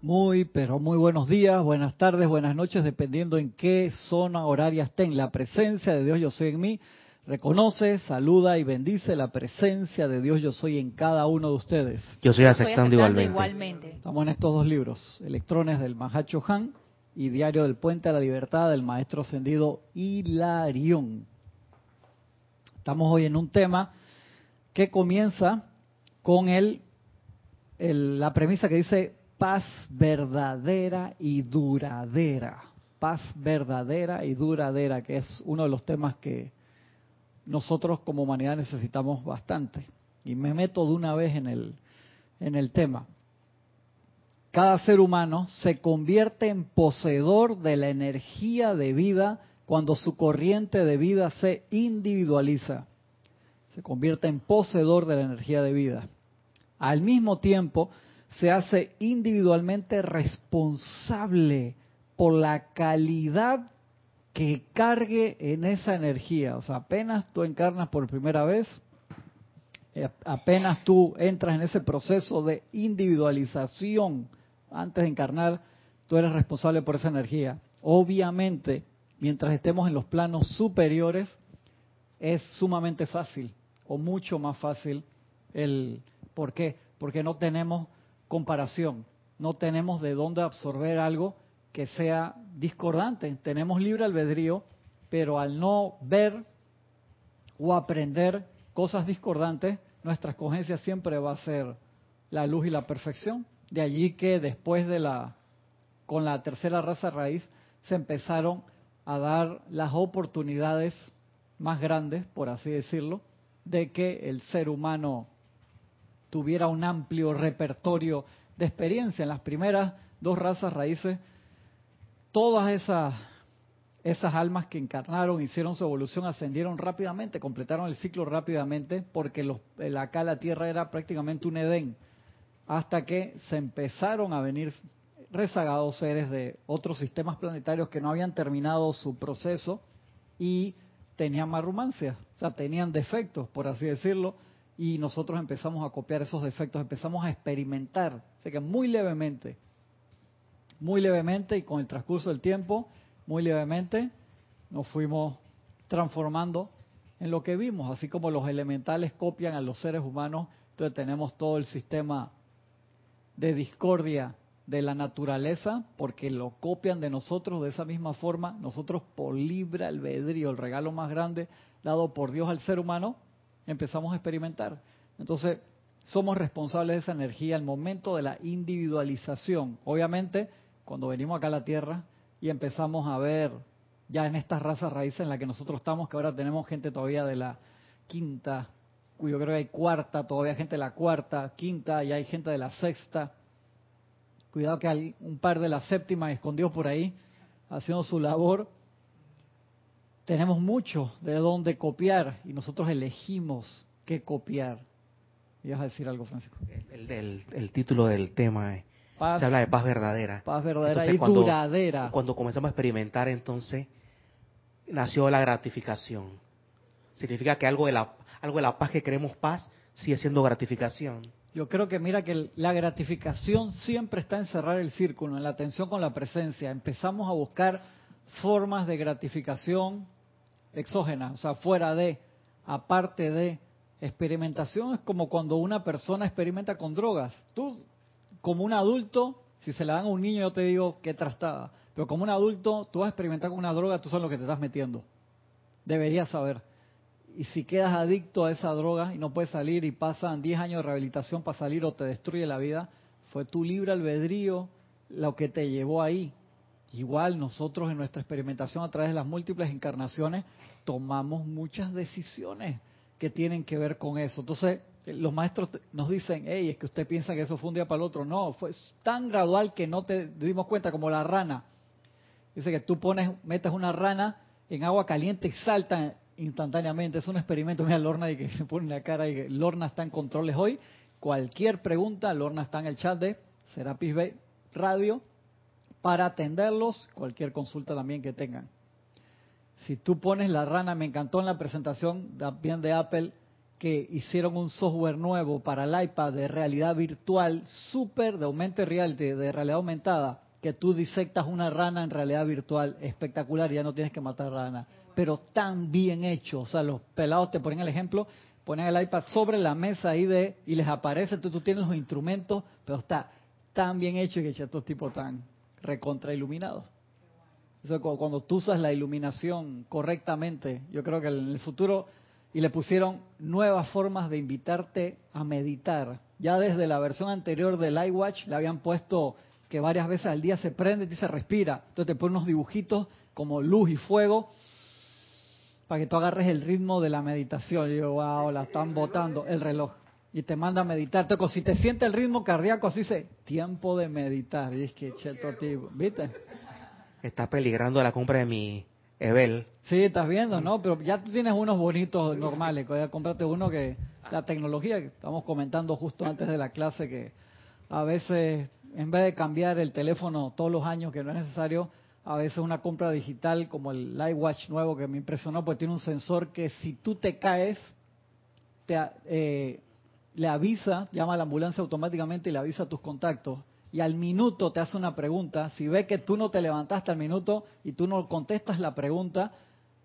Muy, pero muy buenos días, buenas tardes, buenas noches, dependiendo en qué zona horaria estén. La presencia de Dios yo soy en mí. Reconoce, saluda y bendice la presencia de Dios yo soy en cada uno de ustedes. Yo soy aceptando, igualmente. igualmente. Estamos en estos dos libros, Electrones del Mahacho Han y Diario del Puente a la Libertad del Maestro Ascendido Hilarión. Estamos hoy en un tema que comienza con el, el, la premisa que dice paz verdadera y duradera. Paz verdadera y duradera, que es uno de los temas que nosotros como humanidad necesitamos bastante. Y me meto de una vez en el, en el tema. Cada ser humano se convierte en poseedor de la energía de vida cuando su corriente de vida se individualiza. Se convierte en poseedor de la energía de vida. Al mismo tiempo, se hace individualmente responsable por la calidad que cargue en esa energía. O sea, apenas tú encarnas por primera vez, eh, apenas tú entras en ese proceso de individualización antes de encarnar, tú eres responsable por esa energía. Obviamente, mientras estemos en los planos superiores, es sumamente fácil o mucho más fácil el... ¿Por qué? Porque no tenemos comparación. No tenemos de dónde absorber algo que sea discordante. Tenemos libre albedrío, pero al no ver o aprender cosas discordantes, nuestra escogencia siempre va a ser la luz y la perfección. De allí que después de la, con la tercera raza raíz, se empezaron a dar las oportunidades más grandes, por así decirlo, de que el ser humano tuviera un amplio repertorio de experiencia. En las primeras dos razas raíces, todas esas, esas almas que encarnaron, hicieron su evolución, ascendieron rápidamente, completaron el ciclo rápidamente, porque los, acá la Tierra era prácticamente un Edén, hasta que se empezaron a venir rezagados seres de otros sistemas planetarios que no habían terminado su proceso y tenían marrumancia, o sea, tenían defectos, por así decirlo, y nosotros empezamos a copiar esos defectos, empezamos a experimentar, sé que muy levemente, muy levemente y con el transcurso del tiempo, muy levemente, nos fuimos transformando en lo que vimos, así como los elementales copian a los seres humanos, entonces tenemos todo el sistema de discordia de la naturaleza, porque lo copian de nosotros de esa misma forma, nosotros por libre albedrío, el regalo más grande dado por Dios al ser humano, empezamos a experimentar. Entonces, somos responsables de esa energía al momento de la individualización. Obviamente, cuando venimos acá a la Tierra y empezamos a ver ya en estas razas raíces en las que nosotros estamos, que ahora tenemos gente todavía de la quinta, yo creo que hay cuarta, todavía gente de la cuarta, quinta, y hay gente de la sexta. Cuidado que hay un par de la séptima escondidos por ahí, haciendo su labor tenemos mucho de dónde copiar y nosotros elegimos qué copiar. ¿Ibas a decir algo, Francisco? El, título del tema es, se habla de paz verdadera. Paz verdadera y duradera. Cuando comenzamos a experimentar, entonces, nació la gratificación. Significa que algo de la, algo de la paz que queremos paz sigue siendo gratificación. Yo creo que mira que la gratificación siempre está en cerrar el círculo, en la atención con la presencia. Empezamos a buscar formas de gratificación exógena, o sea, fuera de, aparte de. Experimentación es como cuando una persona experimenta con drogas. Tú, como un adulto, si se la dan a un niño, yo te digo qué trastada. Pero como un adulto, tú vas a experimentar con una droga, tú sabes lo que te estás metiendo. Deberías saber. Y si quedas adicto a esa droga y no puedes salir y pasan 10 años de rehabilitación para salir o te destruye la vida, fue tu libre albedrío lo que te llevó ahí. Igual nosotros en nuestra experimentación a través de las múltiples encarnaciones tomamos muchas decisiones que tienen que ver con eso. Entonces, los maestros nos dicen, hey, es que usted piensa que eso fue un día para el otro. No, fue tan gradual que no te dimos cuenta, como la rana. Dice que tú pones, metes una rana en agua caliente y salta instantáneamente. Es un experimento. Mira, Lorna y que se pone la cara y que Lorna está en controles hoy. Cualquier pregunta, Lorna está en el chat de Serapis Bay Radio para atenderlos, cualquier consulta también que tengan. Si tú pones la rana, me encantó en la presentación también de Apple, que hicieron un software nuevo para el iPad de realidad virtual, súper de aumento reality, de realidad aumentada, que tú disectas una rana en realidad virtual, espectacular, ya no tienes que matar rana, pero tan bien hecho, o sea, los pelados te ponen el ejemplo, ponen el iPad sobre la mesa ahí de, y les aparece, tú, tú tienes los instrumentos, pero está tan bien hecho que estos tipos tan recontra iluminados. Eso, cuando tú usas la iluminación correctamente, yo creo que en el futuro y le pusieron nuevas formas de invitarte a meditar. Ya desde la versión anterior del iWatch le habían puesto que varias veces al día se prende y se respira. Entonces te pone unos dibujitos como luz y fuego para que tú agarres el ritmo de la meditación. Y yo, wow, la están botando el reloj. Y te manda a meditar. Entonces, si te siente el ritmo cardíaco, así dice, tiempo de meditar. Y es que, cheto, ¿viste? Está peligrando la compra de mi Evel. Sí, estás viendo, ¿no? Pero ya tú tienes unos bonitos normales. Ya cómprate uno que la tecnología que estamos comentando justo antes de la clase que a veces en vez de cambiar el teléfono todos los años que no es necesario, a veces una compra digital como el Lightwatch nuevo que me impresionó, pues tiene un sensor que si tú te caes, te, eh, le avisa, llama a la ambulancia automáticamente y le avisa a tus contactos y al minuto te hace una pregunta, si ve que tú no te levantaste al minuto y tú no contestas la pregunta,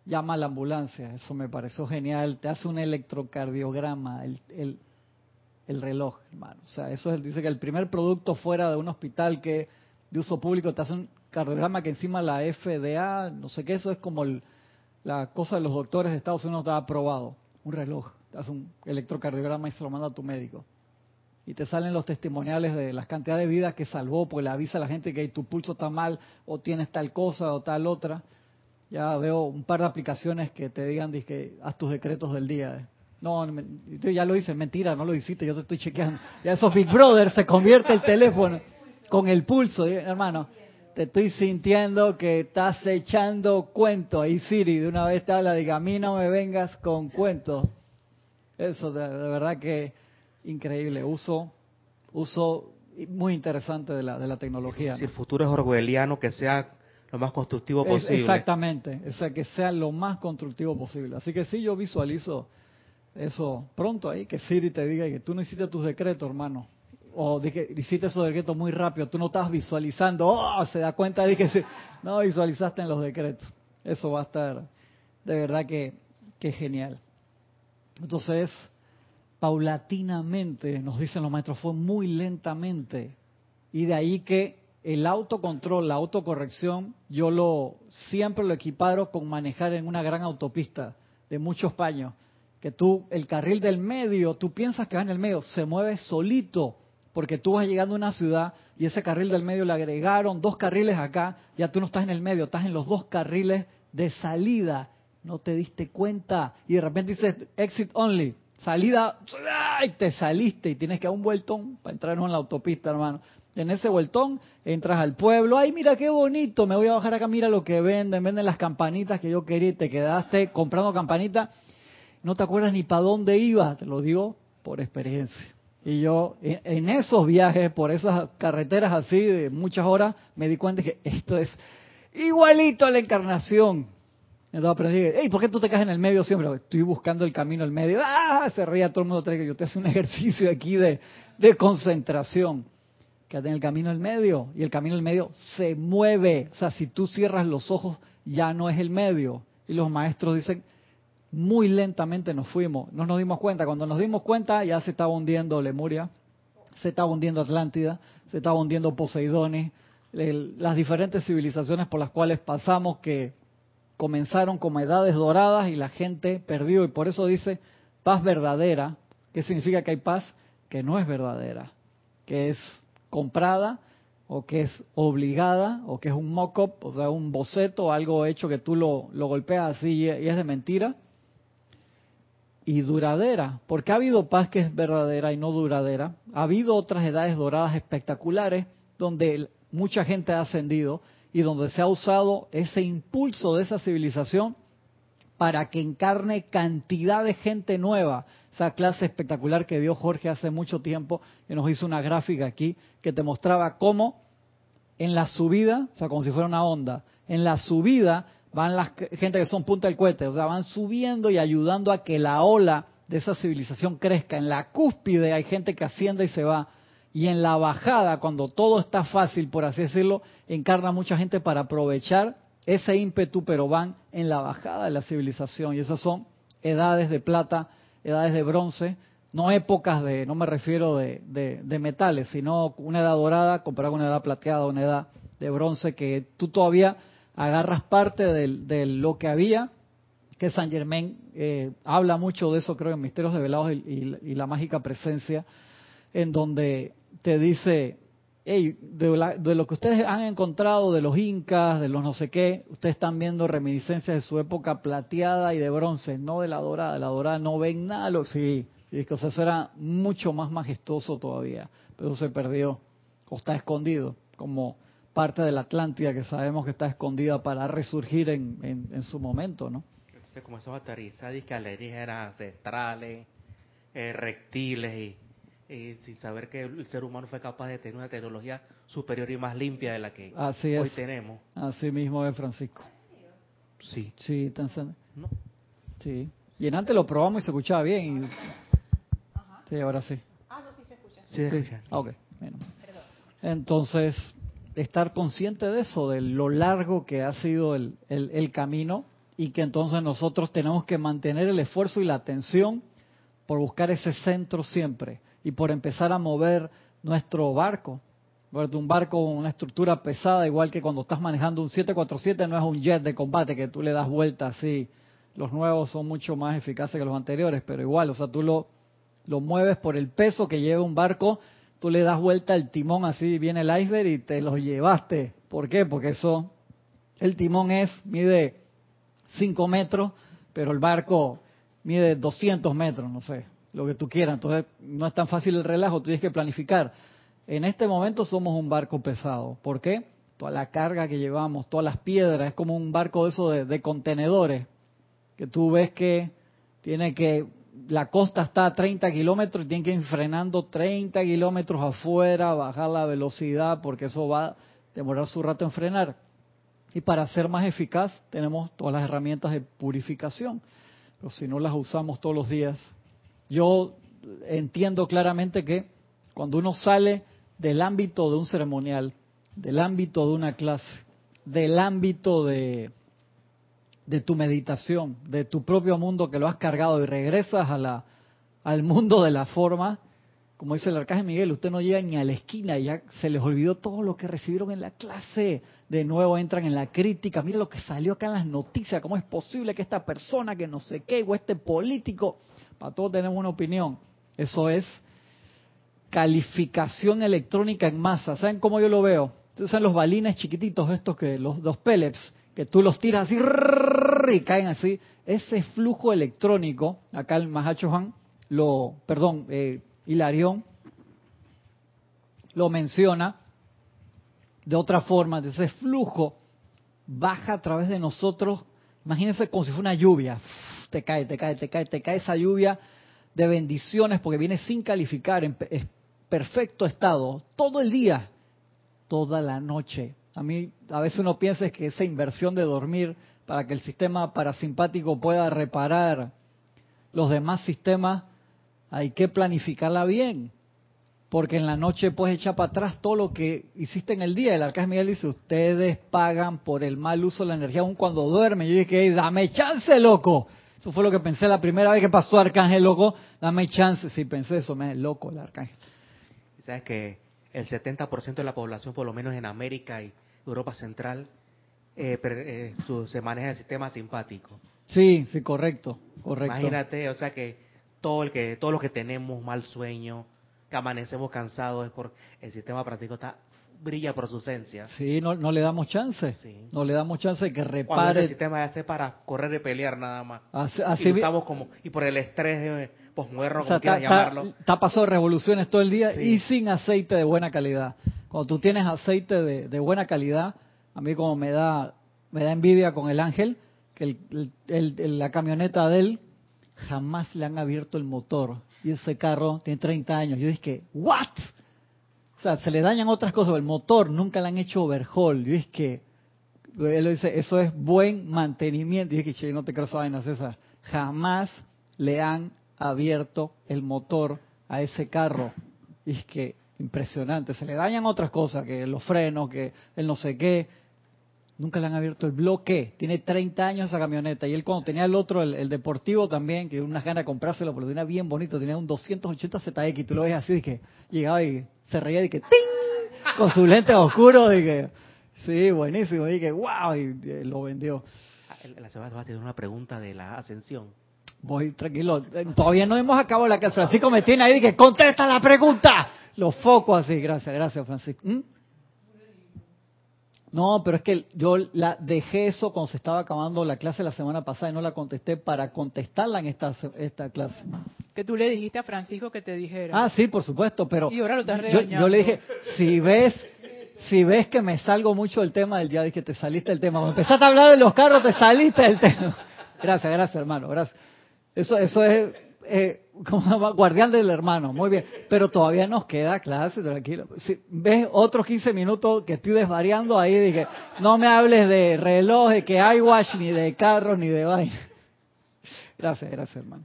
llama a la ambulancia. Eso me pareció genial. Te hace un electrocardiograma, el, el, el reloj, hermano. O sea, eso es, dice que el primer producto fuera de un hospital que de uso público te hace un cardiograma que encima la FDA, no sé qué, eso es como la cosa de los doctores de Estados Unidos está aprobado. Un reloj, te hace un electrocardiograma y se lo manda a tu médico y te salen los testimoniales de las cantidades de vidas que salvó, pues le avisa a la gente que tu pulso está mal o tienes tal cosa o tal otra. Ya veo un par de aplicaciones que te digan que haz tus decretos del día. No, yo ya lo hice, mentira, no lo hiciste, yo te estoy chequeando. Ya esos Big Brother se convierte el teléfono con el pulso, hermano. Te estoy sintiendo que estás echando cuento. Ahí Siri de una vez te habla, diga, a mí no me vengas con cuentos. Eso de verdad que increíble, uso, uso muy interesante de la, de la tecnología. Si el futuro es orwelliano, que sea lo más constructivo posible. exactamente, o sea, que sea lo más constructivo posible. Así que sí, yo visualizo eso pronto ahí, que Siri te diga que tú no hiciste tus decretos, hermano. O de que hiciste esos decretos muy rápido, tú no estás visualizando, oh, se da cuenta de que no visualizaste en los decretos. Eso va a estar de verdad que, que genial. Entonces, paulatinamente, nos dicen los maestros, fue muy lentamente. Y de ahí que el autocontrol, la autocorrección, yo lo siempre lo equiparo con manejar en una gran autopista de muchos paños. Que tú, el carril del medio, tú piensas que va en el medio, se mueve solito, porque tú vas llegando a una ciudad y ese carril del medio le agregaron dos carriles acá, ya tú no estás en el medio, estás en los dos carriles de salida. No te diste cuenta y de repente dices exit only, salida, ¡ay! te saliste y tienes que dar un vueltón para entrar en la autopista, hermano. En ese vueltón entras al pueblo, ay, mira qué bonito, me voy a bajar acá, mira lo que venden, venden las campanitas que yo quería y te quedaste comprando campanitas, no te acuerdas ni para dónde ibas, te lo digo por experiencia. Y yo en esos viajes, por esas carreteras así de muchas horas, me di cuenta que esto es igualito a la encarnación. Entonces aprendí, hey, ¿por qué tú te caes en el medio siempre? Estoy buscando el camino al medio. ¡Ah! Se ría todo el mundo. que yo te hace un ejercicio aquí de, de concentración. Quédate en el camino al medio. Y el camino al medio se mueve. O sea, si tú cierras los ojos, ya no es el medio. Y los maestros dicen, muy lentamente nos fuimos. No nos dimos cuenta. Cuando nos dimos cuenta, ya se estaba hundiendo Lemuria, se estaba hundiendo Atlántida, se estaba hundiendo Poseidones, las diferentes civilizaciones por las cuales pasamos que comenzaron como edades doradas y la gente perdió. Y por eso dice paz verdadera. ¿Qué significa que hay paz? Que no es verdadera, que es comprada o que es obligada o que es un mock-up, o sea, un boceto, algo hecho que tú lo, lo golpeas así y es de mentira. Y duradera, porque ha habido paz que es verdadera y no duradera. Ha habido otras edades doradas espectaculares donde mucha gente ha ascendido y donde se ha usado ese impulso de esa civilización para que encarne cantidad de gente nueva. Esa clase espectacular que dio Jorge hace mucho tiempo, y nos hizo una gráfica aquí que te mostraba cómo en la subida, o sea, como si fuera una onda, en la subida van las gente que son punta del cohete, o sea, van subiendo y ayudando a que la ola de esa civilización crezca. En la cúspide hay gente que asciende y se va. Y en la bajada, cuando todo está fácil, por así decirlo, encarna mucha gente para aprovechar ese ímpetu, pero van en la bajada de la civilización. Y esas son edades de plata, edades de bronce, no épocas de, no me refiero de, de, metales, sino una edad dorada comparada con una edad plateada, una edad de bronce, que tú todavía agarras parte de, lo que había, que San Germain eh, habla mucho de eso, creo, en Misterios Develados y, y, la mágica presencia, en donde te dice, hey, de, lo que ustedes han encontrado de los incas, de los no sé qué, ustedes están viendo reminiscencias de su época plateada y de bronce, no de la dorada, la dorada no ven nada, lo, sí, y que eso era mucho más majestuoso todavía, pero se perdió o está escondido, como parte de la Atlántida que sabemos que está escondida para resurgir en, en, su momento, ¿no? Entonces, como esos aterrizajes que eran ancestrales, eh, reptiles y, sin saber que el ser humano fue capaz de tener una tecnología superior y más limpia de la que hoy tenemos. Así mismo es, Francisco. Sí. Sí, ¿No? Sí. Y en antes lo probamos y se escuchaba bien. Y Sí, ahora sí. Ah, no, sí se escucha. Sí, sí. Ok, Entonces, estar consciente de eso, de lo largo que ha sido el, el, camino y que entonces nosotros tenemos que mantener el esfuerzo y la atención por buscar ese centro siempre y por empezar a mover nuestro barco. Un barco una estructura pesada, igual que cuando estás manejando un 747, no es un jet de combate que tú le das vuelta así. Los nuevos son mucho más eficaces que los anteriores, pero igual, o sea, tú lo lo mueves por el peso que lleva un barco, tú le das vuelta al timón así, viene el iceberg y te lo llevaste. ¿Por qué? Porque eso, el timón es, mide 5 metros, pero el barco mide 200 metros, no sé, lo que tú quieras. Entonces no es tan fácil el relajo, tú tienes que planificar. En este momento somos un barco pesado. ¿Por qué? Toda la carga que llevamos, todas las piedras, es como un barco de eso de, de contenedores, que tú ves que tiene que la costa está a 30 kilómetros y tienen que ir frenando 30 kilómetros afuera, bajar la velocidad porque eso va a demorar su rato en frenar. Y para ser más eficaz tenemos todas las herramientas de purificación, pero si no las usamos todos los días, yo entiendo claramente que cuando uno sale del ámbito de un ceremonial, del ámbito de una clase, del ámbito de, de tu meditación, de tu propio mundo que lo has cargado y regresas a la, al mundo de la forma, como dice el arcángel Miguel, usted no llega ni a la esquina, ya se les olvidó todo lo que recibieron en la clase. De nuevo entran en la crítica, mira lo que salió acá en las noticias, cómo es posible que esta persona que no sé qué, o este político, para todos tenemos una opinión. Eso es calificación electrónica en masa. ¿Saben cómo yo lo veo? Ustedes los balines chiquititos estos que los dos pellets que tú los tiras así y caen así. Ese flujo electrónico, acá el Mahacho Juan, lo, perdón, eh, Hilarión, lo menciona de otra forma, de ese flujo baja a través de nosotros, imagínense como si fuera una lluvia, te cae, te cae, te cae, te cae esa lluvia de bendiciones porque viene sin calificar, en perfecto estado, todo el día, toda la noche, a mí a veces uno piensa que esa inversión de dormir para que el sistema parasimpático pueda reparar los demás sistemas, hay que planificarla bien. Porque en la noche puedes echar para atrás todo lo que hiciste en el día. El Arcángel Miguel dice, ustedes pagan por el mal uso de la energía aun cuando duermen. Yo dije, dame chance, loco. Eso fue lo que pensé la primera vez que pasó Arcángel, loco. Dame chance. Sí, pensé eso, me es loco el Arcángel. ¿Sabes que el 70% de la población, por lo menos en América y Europa Central, eh, eh se maneja el sistema simpático. Sí, sí, correcto, correcto. Imagínate, o sea que todo el que todos los que tenemos mal sueño, que amanecemos cansados es por el sistema práctico está brilla por su ausencia. Sí, no, no le damos chance. No le damos chance de que repare. el sistema hace para correr y pelear nada más. Así, y como y por el estrés de posmuerno, como quieran llamarlo. Está pasado revoluciones todo el día y sin aceite de buena calidad. Cuando tú tienes aceite de, buena calidad, a mí como me da me da envidia con el ángel, que el, la camioneta de él jamás le han abierto el motor. Y ese carro tiene 30 años. Yo dije, ¿what? Sea, se le dañan otras cosas, el motor nunca le han hecho overhaul. Dije que, él dice, eso es buen mantenimiento. Y dije que, che, no te creo esa vaina, César. Jamás le han abierto el motor a ese carro. Y es que impresionante, se le dañan otras cosas, que los frenos, que el no sé qué. Nunca le han abierto el bloque. Tiene 30 años esa camioneta. Y él cuando tenía el otro, el, deportivo también, que unas ganas de comprárselo, porque lo tenía bien bonito, tenía un 280 ZX. Y tú lo ves así, de que llegaba y se reía y que ¡ting! Con sus lentes oscuros, y que sí, buenísimo. Y que wow, y, lo vendió. Ah, la semana va a tener una pregunta de la ascensión. Voy tranquilo. Eh, todavía no hemos acabado la que Francisco me tiene ahí que contesta la pregunta. Los focos así. Gracias, gracias, Francisco. ¿Mm? No, pero es que yo la dejé eso cuando se estaba acabando la clase la semana pasada y no la contesté para contestarla en esta, esta clase. Que tú le dijiste a Francisco que te dijera. Ah, sí, por supuesto, pero y ahora lo estás yo, yo, le dije, si ves, si ves que me salgo mucho del tema del día, dije, te saliste del tema. Cuando empezaste a hablar de los carros, te saliste del tema. Gracias, gracias, hermano, gracias. Eso, eso es eh, guardián del hermano, muy bien. Pero todavía nos queda clase, tranquilo. Si ves otros 15 minutos que estoy desvariando ahí, dije, no me hables de reloj, de que hay watch, ni de carros, ni de vaina. Gracias, gracias, hermano.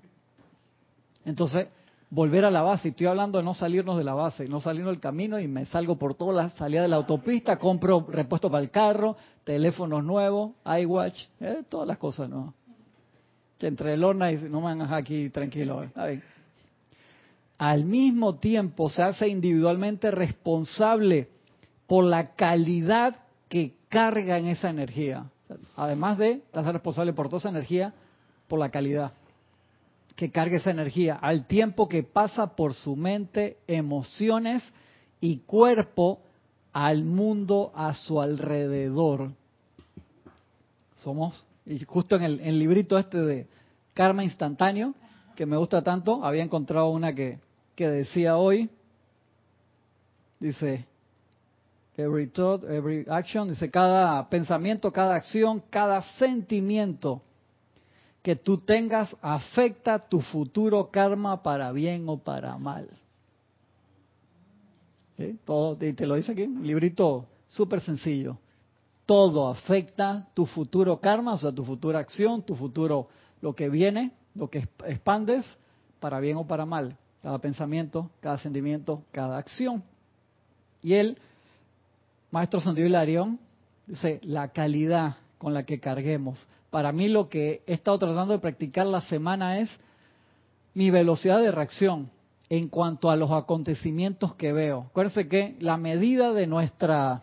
Entonces, volver a la base. Estoy hablando de no salirnos de la base no salirnos del camino y me salgo por todas las salidas de la autopista, compro repuesto para el carro, teléfonos nuevos, iWatch, eh, todas las cosas nuevas entre horno y no me hagas aquí tranquilo. ¿eh? Al mismo tiempo se hace individualmente responsable por la calidad que carga en esa energía. Además de hacer responsable por toda esa energía, por la calidad que carga esa energía, al tiempo que pasa por su mente, emociones y cuerpo al mundo a su alrededor. Somos y justo en el, librito este de Karma Instantáneo, que me gusta tanto, había encontrado una que, que decía hoy, dice, every thought, every action, dice, cada pensamiento, cada acción, cada sentimiento que tú tengas afecta tu futuro karma para bien o para mal. Todo, te lo dice aquí, un librito súper sencillo todo afecta tu futuro karma, o sea, tu futura acción, tu futuro, lo que viene, lo que expandes, para bien o para mal. Cada pensamiento, cada sentimiento, cada acción. Y el Maestro Santiago Hilarión dice, la calidad con la que carguemos. Para mí lo que he estado tratando de practicar la semana es mi velocidad de reacción en cuanto a los acontecimientos que veo. Acuérdense que la medida de nuestra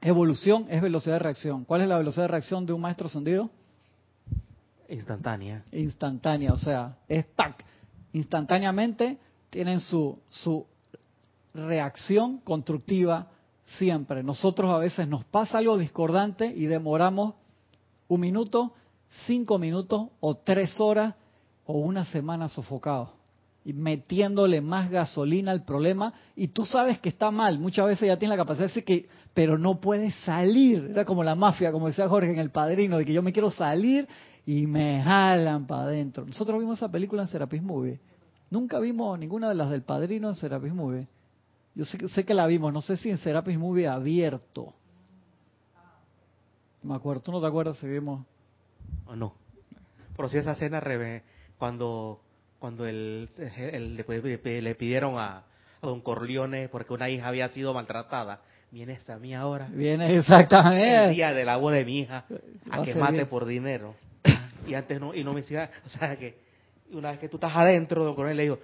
Evolución es velocidad de reacción. ¿Cuál es la velocidad de reacción de un maestro ascendido? Instantánea. Instantánea, o sea, es tac. Instantáneamente tienen su, su reacción constructiva siempre. Nosotros a veces nos pasa algo discordante y demoramos un minuto, cinco minutos o tres horas o una semana sofocados metiéndole más gasolina al problema y tú sabes que está mal. Muchas veces ya tienes la capacidad de decir que, pero no puedes salir. Era como la mafia, como decía Jorge en El Padrino, de que yo me quiero salir y me jalan para adentro. Nosotros vimos esa película en Serapis Movie. Nunca vimos ninguna de las del Padrino en Serapis Movie. Yo sé, sé que la vimos, no sé si en Serapis Movie abierto. Me acuerdo, ¿tú no te acuerdas si vimos? O no. Pero si esa escena, cuando cuando él, le, pidieron a, don Corleone porque una hija había sido maltratada. Viene esa mía ahora. Viene exactamente. El día del agua de mi hija a que mate por dinero. Y antes no, y no me decía, o sea que una vez que tú estás adentro, don Corleone le digo,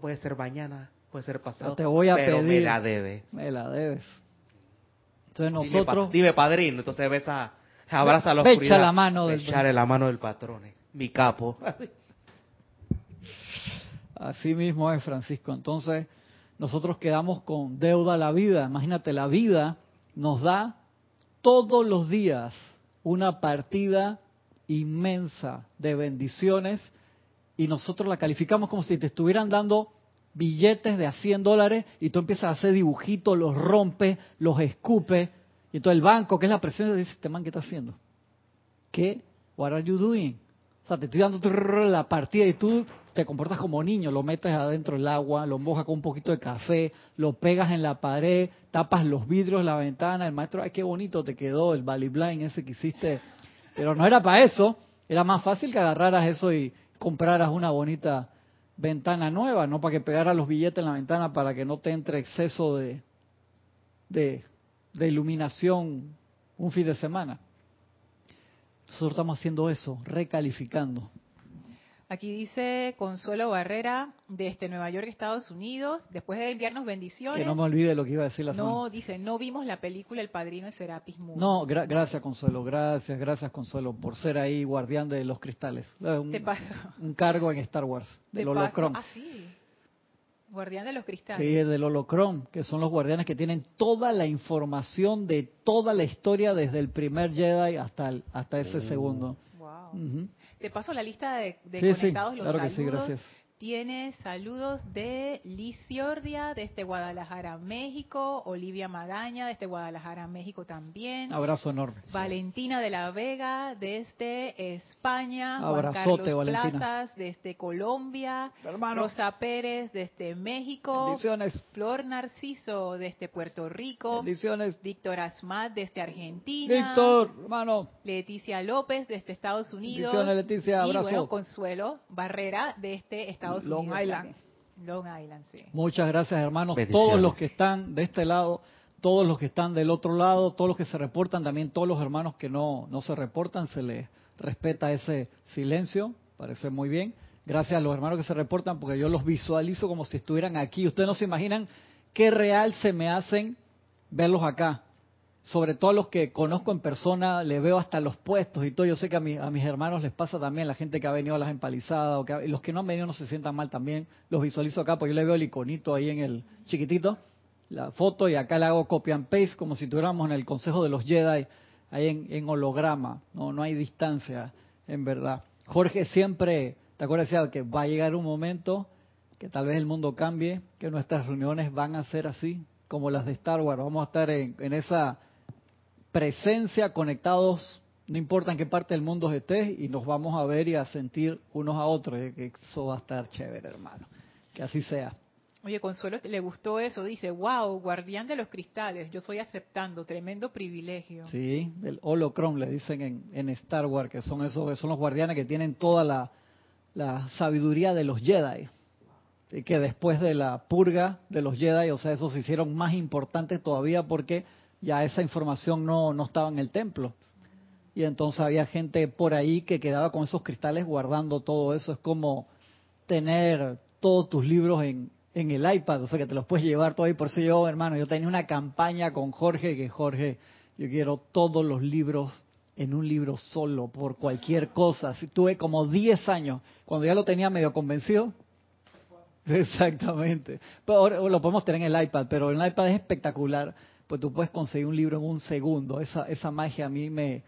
puede ser mañana, puede ser pasado. te voy a pero me la debes. Me la debes. Entonces nosotros. Dime, padrino, entonces ves a, abraza a la oscuridad. la mano del. Echarle la mano del patrón, mi capo. Así mismo es, Francisco. Entonces, nosotros quedamos con deuda a la vida. Imagínate, la vida nos da todos los días una partida inmensa de bendiciones y nosotros la calificamos como si te estuvieran dando billetes de a 100 dólares y tú empiezas a hacer dibujitos, los rompes, los escupes y todo el banco, que es la presencia, dice, este man, ¿qué está haciendo? ¿Qué? What are you doing? O sea, te estoy dando la partida y tú te comportas como niño, lo metes adentro del agua, lo mojas con un poquito de café, lo pegas en la pared, tapas los vidrios la ventana, el maestro, ay, qué bonito te quedó el Bali Blind ese que hiciste. Pero no era para eso, era más fácil que agarraras eso y compraras una bonita ventana nueva, no para que pegara los billetes en la ventana para que no te entre exceso de, de, de iluminación un fin de semana. Nosotros estamos haciendo eso, recalificando. Aquí dice Consuelo Barrera, desde Nueva York, Estados Unidos, después de enviarnos bendiciones. Que no me olvide lo que iba a decir la semana. No, dice, no vimos la película El Padrino de Serapis Moon. No, gracias Consuelo, gracias, gracias Consuelo por ser ahí guardián de los cristales. Un, Te paso. Un cargo en Star Wars, del holocron. Ah, sí. Guardián de los cristales. Sí, del holocron, que son los guardianes que tienen toda la información de toda la historia desde el primer Jedi hasta, hasta ese oh. segundo. Wow. Te paso la lista de, conectados, los claro sí, gracias. Tiene saludos de Liciordia desde Guadalajara, México. Olivia Magaña desde Guadalajara, México también. Abrazo enorme. Valentina de la Vega desde España. Abrazote, Juan Carlos Plazas desde Colombia. Rosa Pérez desde México. Bendiciones. Flor Narciso desde Puerto Rico. Bendiciones. Víctor Asmat desde Argentina. Víctor, hermano. Leticia López desde Estados Unidos. Bendiciones, Leticia. Abrazo. Y bueno, Consuelo Barrera desde Estados Long Island. Long Island, sí. Muchas gracias, hermanos. Todos los que están de este lado, todos los que están del otro lado, todos los que se reportan, también todos los hermanos que no, no se reportan, se les respeta ese silencio. Parece muy bien. Gracias a los hermanos que se reportan, porque yo los visualizo como si estuvieran aquí. Ustedes no se imaginan qué real se me hacen verlos acá sobre todo a los que conozco en persona, le veo hasta los puestos y todo. Yo sé que a, a mis hermanos les pasa también, la gente que ha venido a las empalizadas, o que los que no han venido no se sientan mal también, los visualizo acá, porque yo le veo el iconito ahí en el chiquitito, la foto, y acá le hago copy and paste, como si tuviéramos en el Consejo de los Jedi, ahí en, holograma, no, no hay distancia, en verdad. Jorge siempre, ¿te acuerdas? Decía que va a llegar un momento que tal vez el mundo cambie, que nuestras reuniones van a ser así, como las de Star Wars, vamos a estar en esa presencia, conectados, no importa en qué parte del mundo estés, y nos vamos a ver y a sentir unos a otros. Que eso va a estar chévere, hermano. Que así sea. Oye, Consuelo le gustó eso, dice, wow, guardián de los cristales, yo estoy aceptando, tremendo privilegio. Sí, del holocron le dicen en, en Star Wars, que son esos, son los guardianes que tienen toda la, la sabiduría de los Jedi. Y que después de la purga de los Jedi, o sea, esos se hicieron más importantes todavía porque ya esa información no, no estaba en el templo. Y entonces había gente por ahí que quedaba con esos cristales guardando todo eso. Es como tener todos tus libros en, en el iPad, o sea que te los puedes llevar todo ahí. Por eso yo, hermano, yo tenía una campaña con Jorge, que Jorge, yo quiero todos los libros en un libro solo, por cualquier cosa. tuve como 10 años, cuando ya lo tenía medio convencido. Exactamente. Pero lo podemos tener en el iPad, pero el iPad es espectacular pues tú puedes conseguir un libro en un segundo. Esa, esa magia a mí me,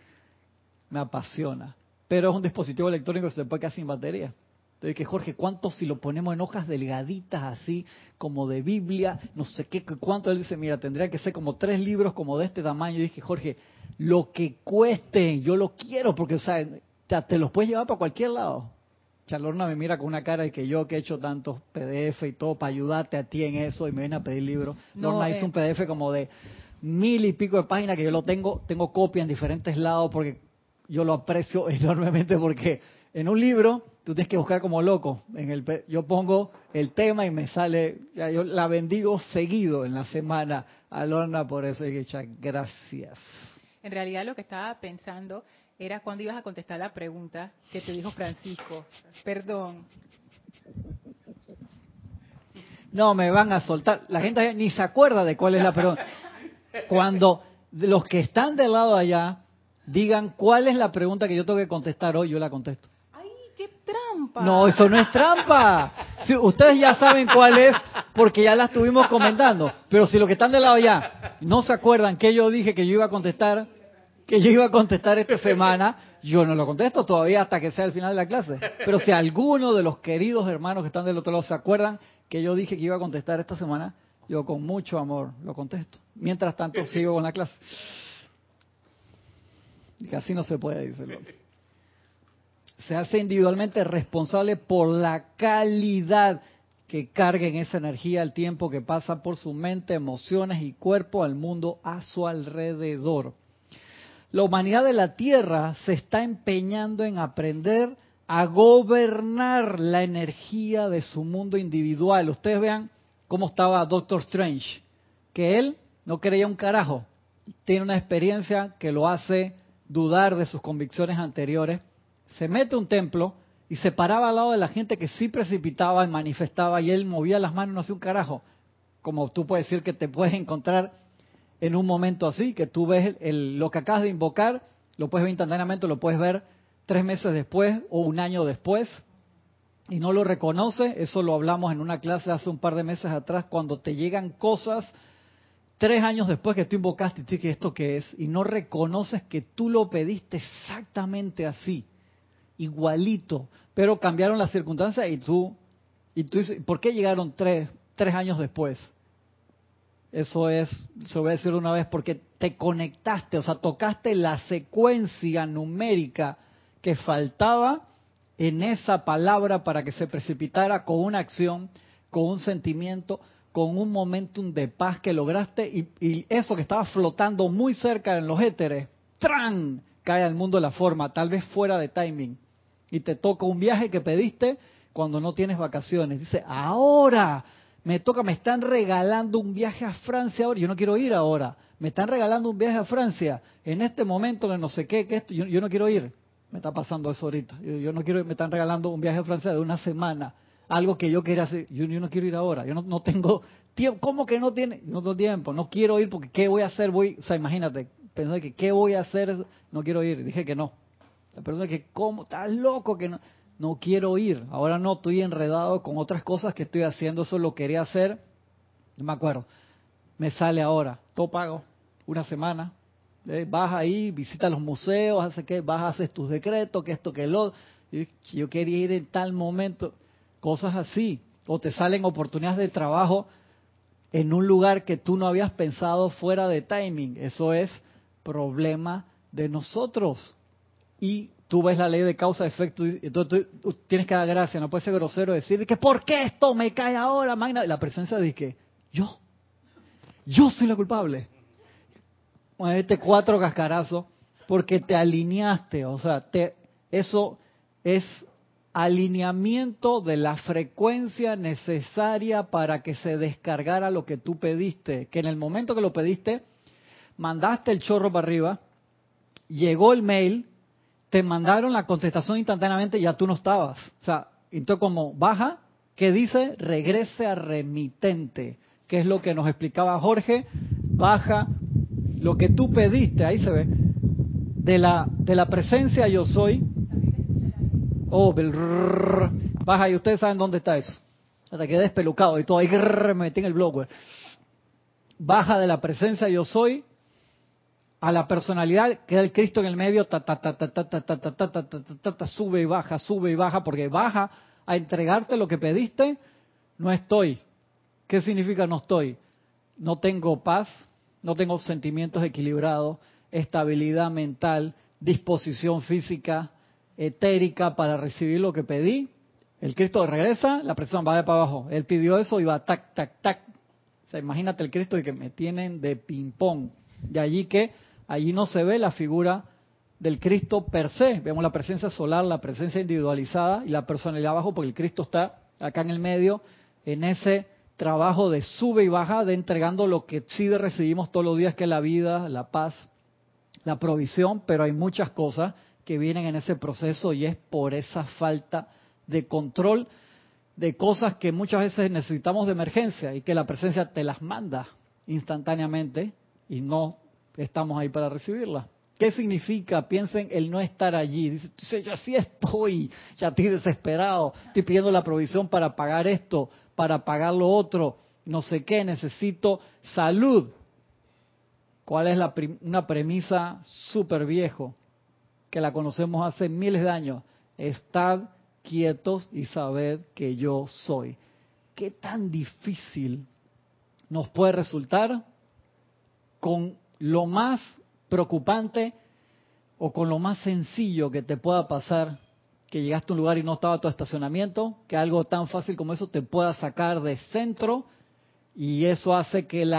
me apasiona. Pero es un dispositivo electrónico que se puede quedar sin batería. Entonces dije, Jorge, ¿cuánto si lo ponemos en hojas delgaditas así, como de Biblia, no sé qué, cuánto? Él dice, mira, tendría que ser como tres libros como de este tamaño. Y dije, Jorge, lo que cueste, yo lo quiero, porque, o sea, te los puedes llevar para cualquier lado. Charlorna me mira con una cara de que yo que he hecho tantos PDF y todo para ayudarte a ti en eso y me viene a pedir libros. No, Lorna hizo un PDF como de mil y pico de páginas que yo lo tengo, tengo copia en diferentes lados porque yo lo aprecio enormemente porque en un libro tú tienes que buscar como loco. En el, yo pongo el tema y me sale, ya yo la bendigo seguido en la semana a Lorna por eso y que gracias. En realidad lo que estaba pensando era cuando ibas a contestar la pregunta que te dijo Francisco. Perdón. No, me van a soltar. La gente ni se acuerda de cuál es la pregunta. Cuando los que están del lado allá digan cuál es la pregunta que yo tengo que contestar hoy, yo la contesto. ¡Ay, qué trampa! No, eso no es trampa. Si, ustedes ya saben cuál es porque ya la estuvimos comentando. Pero si los que están del lado allá no se acuerdan que yo dije que yo iba a contestar, que yo iba a contestar esta semana, yo no lo contesto todavía hasta que sea el final de la clase. Pero si alguno de los queridos hermanos que están del otro lado se acuerdan que yo dije que iba a contestar esta semana, yo con mucho amor lo contesto. Mientras tanto sigo con la clase. Casi no se puede, dice Se hace individualmente responsable por la calidad que carguen esa energía, el tiempo que pasa por su mente, emociones y cuerpo al mundo a su alrededor. La humanidad de la Tierra se está empeñando en aprender a gobernar la energía de su mundo individual. Ustedes vean cómo estaba Doctor Strange, que él no creía un carajo, tiene una experiencia que lo hace dudar de sus convicciones anteriores, se mete a un templo y se paraba al lado de la gente que sí precipitaba y manifestaba y él movía las manos no hacía un carajo. Como tú puedes decir que te puedes encontrar en un momento así, que tú ves lo que acabas de invocar, lo puedes ver instantáneamente, lo puedes ver tres meses después o un año después y no lo reconoce, eso lo hablamos en una clase hace un par de meses atrás, cuando te llegan cosas tres años después que tú invocaste, y que esto qué es, y no reconoces que tú lo pediste exactamente así, igualito, pero cambiaron las circunstancias y tú, y tú dices, ¿por qué llegaron tres, tres años después? Eso es, se voy a decir una vez, porque te conectaste, o sea, tocaste la secuencia numérica que faltaba en esa palabra para que se precipitara con una acción, con un sentimiento, con un momentum de paz que lograste y, eso que estaba flotando muy cerca en los éteres, ¡tran! cae al mundo de la forma, tal vez fuera de timing. Y te toca un viaje que pediste cuando no tienes vacaciones. Dice, ahora me toca, me están regalando un viaje a Francia ahora, yo no quiero ir ahora. Me están regalando un viaje a Francia en este momento de no sé qué, que esto, yo, no quiero ir. Me está pasando eso ahorita. Yo, no quiero, me están regalando un viaje a Francia de una semana algo que yo quería hacer. Yo, no quiero ir ahora, yo no, tengo tiempo. ¿Cómo que no tiene? No tengo tiempo, no quiero ir porque ¿qué voy a hacer? Voy, o sea, imagínate, pensando que ¿qué voy a hacer? No quiero ir. Dije que no. La persona que, ¿cómo? Estás loco que no. No quiero ir. Ahora no, estoy enredado con otras cosas que estoy haciendo. Eso lo quería hacer. No me acuerdo. Me sale ahora. Todo pago. Una semana. Eh, vas ahí, visita los museos, hace que, vas, haces tus decretos, que esto, que lo. Yo quería ir en tal momento cosas así. O te salen oportunidades de trabajo en un lugar que tú no habías pensado fuera de timing. Eso es problema de nosotros. Y tú ves la ley de causa-efecto, y entonces tú, tienes que dar gracia, no puede ser grosero decir que ¿por qué esto me cae ahora, magna? La presencia de que yo, yo soy la culpable. este cuatro cascarazos porque te alineaste, o sea, te, eso es alineamiento de la frecuencia necesaria para que se descargara lo que tú pediste, que en el momento que lo pediste, mandaste el chorro para arriba, llegó el mail, te mandaron la contestación instantáneamente y ya tú no estabas. O sea, entonces como baja, ¿qué dice? Regrese a remitente, que es lo que nos explicaba Jorge, baja lo que tú pediste, ahí se ve, de la, de la presencia yo soy, Oh, baja y ustedes saben dónde está eso. Hasta quedé despelucado y todo ahí me metí en el blog. Baja de la presencia yo soy a la personalidad, queda el Cristo en el medio, ta, ta, ta, ta, ta, ta, ta, ta, ta, ta, ta, ta, sube y baja, sube y baja, porque baja a entregarte lo que pediste, no estoy. ¿Qué significa no estoy? No tengo paz, no tengo sentimientos equilibrados, estabilidad mental, disposición física, etérica para recibir lo que pedí. El Cristo regresa, la presión va de para abajo. Él pidió eso y va tac, tac, tac. O sea, imagínate el Cristo y que me tienen de ping-pong. De allí que allí no se ve la figura del Cristo per se. Vemos la presencia solar, la presencia individualizada y la personalidad abajo, porque el Cristo está acá en el medio, en ese trabajo de sube y baja, de entregando lo que sí recibimos todos los días, que es la vida, la paz, la provisión, pero hay muchas cosas que vienen en ese proceso y es por esa falta de control de cosas que muchas veces necesitamos de emergencia y que la presencia te las manda instantáneamente y no estamos ahí para recibirlas. ¿Qué significa? Piensen el no estar allí. Dice, yo así estoy, ya estoy desesperado, estoy pidiendo la provisión para pagar esto, para pagar lo otro, no sé qué, necesito salud. ¿Cuál es la una premisa súper viejo? que la conocemos hace miles de años. Estad quietos y sabed que yo soy. ¿Qué tan difícil nos puede resultar con lo más preocupante o con lo más sencillo que te pueda pasar, que llegaste a un lugar y no estaba tu estacionamiento, que algo tan fácil como eso te pueda sacar de centro y eso hace que el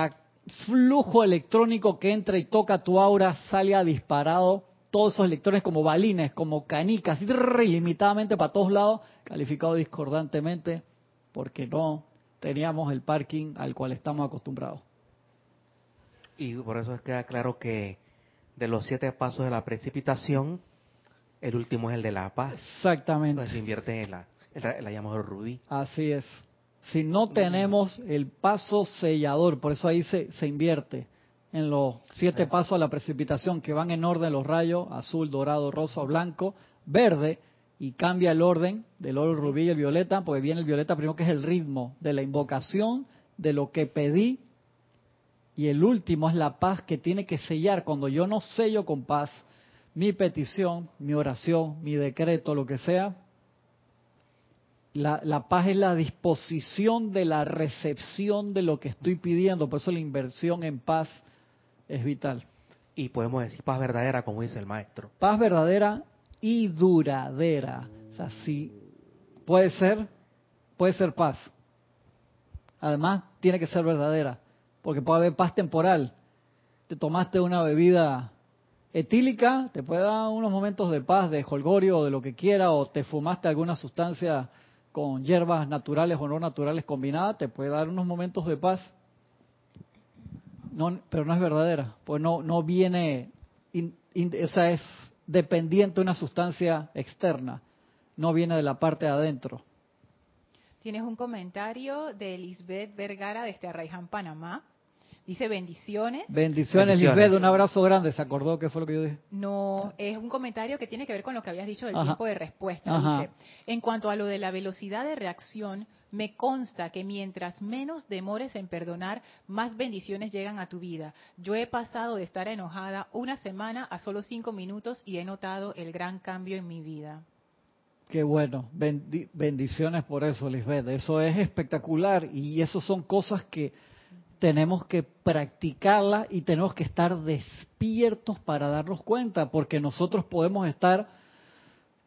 flujo electrónico que entra y toca tu aura salga disparado todos esos electrones como balines, como canicas, ilimitadamente para todos lados, calificado discordantemente porque no teníamos el parking al cual estamos acostumbrados. Y por eso es queda claro que de los siete pasos de la precipitación, el último es el de la paz. Exactamente. Pues se invierte en la, en la llamada rubí. Así es. Si no tenemos el paso sellador, por eso ahí se, se invierte en los siete pasos a la precipitación que van en orden los rayos, azul, dorado, rosa, blanco, verde, y cambia el orden del oro, rubí y el violeta, porque viene el violeta primero que es el ritmo de la invocación, de lo que pedí, y el último es la paz que tiene que sellar. Cuando yo no sello con paz mi petición, mi oración, mi decreto, lo que sea, la, la, paz es la disposición de la recepción de lo que estoy pidiendo, por eso la inversión en paz es vital. Y podemos decir paz verdadera, como dice el maestro. Paz verdadera y duradera. O sea, sí, puede ser, puede ser paz. Además, tiene que ser verdadera, porque puede haber paz temporal. Te tomaste una bebida etílica, te puede dar unos momentos de paz, de holgorio o de lo que quiera, o te fumaste alguna sustancia con hierbas naturales o no naturales combinadas, te puede dar unos momentos de paz. No, pero no es verdadera, pues no, no viene, esa es dependiente de una sustancia externa, no viene de la parte de adentro. Tienes un comentario de Lisbeth Vergara desde Arraiján, Panamá. Dice bendiciones. Bendiciones, Lisbeth, un abrazo grande. ¿Se acordó qué fue lo que yo dije? No, es un comentario que tiene que ver con lo que habías dicho del tiempo de respuesta. Dice, en cuanto a lo de la velocidad de reacción, me consta que mientras menos demores en perdonar, más bendiciones llegan a tu vida. Yo he pasado de estar enojada una semana a solo cinco minutos y he notado el gran cambio en mi vida. Qué bueno, bendiciones por eso, Lisbeth. Eso es espectacular y eso son cosas que tenemos que practicarlas y tenemos que estar despiertos para darnos cuenta, porque nosotros podemos estar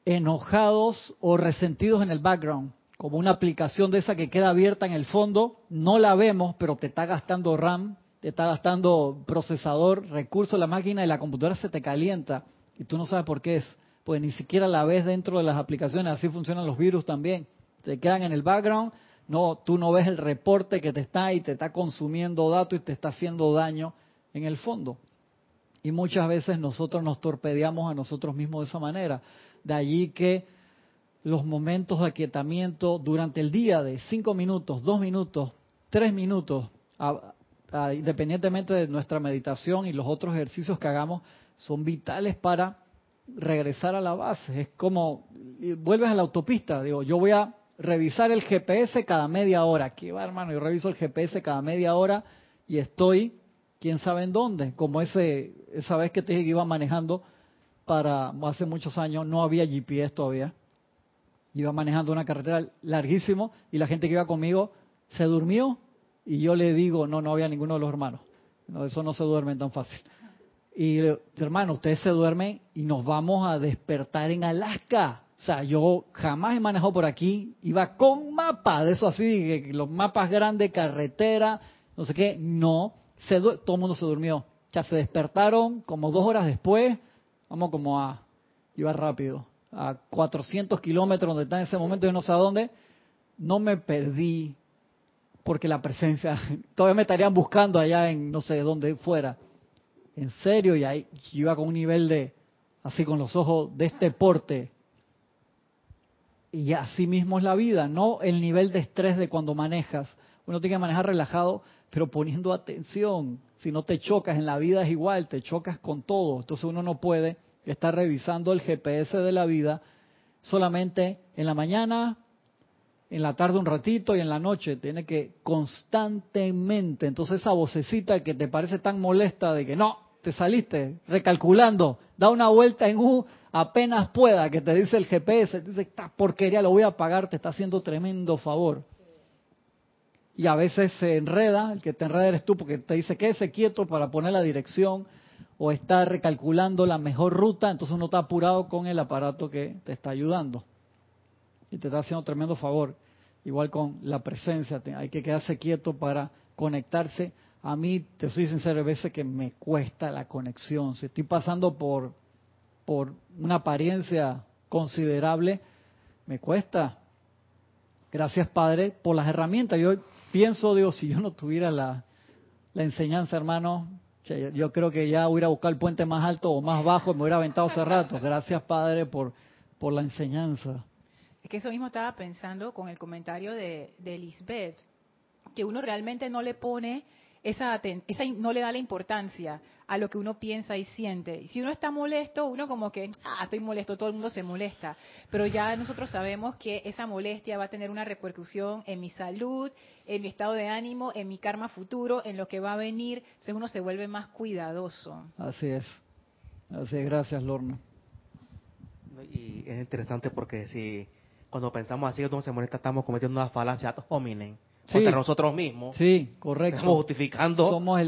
enojados o resentidos en el background, como una aplicación de esa que queda abierta en el fondo, no la vemos, pero te está gastando RAM, te está gastando procesador, recursos la máquina y la computadora se te calienta y tú no sabes por qué es, pues ni siquiera la ves dentro de las aplicaciones, así funcionan los virus también, te quedan en el background, no, tú no ves el reporte que te está y te está consumiendo datos y te está haciendo daño en el fondo. Y muchas veces nosotros nos torpedeamos a nosotros mismos de esa manera. De allí que los momentos de aquietamiento durante el día de cinco minutos, dos minutos, tres minutos, independientemente de nuestra meditación y los otros ejercicios que hagamos, son vitales para regresar a la base. Es como, vuelves a la autopista, digo, yo voy a revisar el GPS cada media hora. Aquí va, hermano, yo reviso el GPS cada media hora y estoy, quién sabe en dónde, como ese, esa vez que te dije que iba manejando para, hace muchos años, no había GPS todavía Iba manejando una carretera larguísimo y la gente que iba conmigo se durmió y yo le digo, no, no había ninguno de los hermanos. No, eso no se duerme tan fácil. Y hermano, ustedes se duermen y nos vamos a despertar en Alaska. O sea, yo jamás he manejado por aquí, iba con mapa, de eso así, los mapas grandes, carretera, no sé qué. No, se, todo el mundo se durmió. Ya se despertaron como dos horas después, vamos como a, iba rápido, a 400 kilómetros donde está en ese momento, yo no sé a dónde, no me perdí porque la presencia, todavía me estarían buscando allá en no sé dónde fuera. En serio, y ahí iba con un nivel de, así con los ojos de este porte. Y así mismo es la vida, no el nivel de estrés de cuando manejas. Uno tiene que manejar relajado, pero poniendo atención. Si no te chocas en la vida es igual, te chocas con todo. Entonces uno no puede está revisando el GPS de la vida solamente en la mañana, en la tarde un ratito y en la noche. Tiene que constantemente. Entonces esa vocecita que te parece tan molesta de que no, te saliste recalculando, da una vuelta en U apenas pueda, que te dice el GPS, te dice, esta porquería lo voy a pagar, te está haciendo tremendo favor. Y a veces se enreda, el que te enreda eres tú porque te dice quédese quieto para poner la dirección o está recalculando la mejor ruta, entonces uno está apurado con el aparato que te está ayudando. Y te está haciendo tremendo favor. Igual con la presencia, hay que quedarse quieto para conectarse. A mí, te soy sincero, a veces que me cuesta la conexión. Si estoy pasando por, por una apariencia considerable, me cuesta. Gracias, Padre, por las herramientas. Yo pienso, digo, si yo no tuviera la, la enseñanza, hermano, yo creo que ya hubiera buscado el puente más alto o más bajo, me hubiera aventado hace rato. Gracias, Padre, por, por la enseñanza. Es que eso mismo estaba pensando con el comentario de, de Lisbeth, que uno realmente no le pone esa, esa no le da la importancia a lo que uno piensa y siente. Y si uno está molesto, uno como que, ah, estoy molesto, todo el mundo se molesta. Pero ya nosotros sabemos que esa molestia va a tener una repercusión en mi salud, en mi estado de ánimo, en mi karma futuro, en lo que va a venir. Entonces uno se vuelve más cuidadoso. Así es. Así es, gracias Lorna. Y es interesante porque si cuando pensamos así, molesta, estamos cometiendo una falacia hominem sí. nosotros mismos. Sí, correcto. Estamos justificando. Somos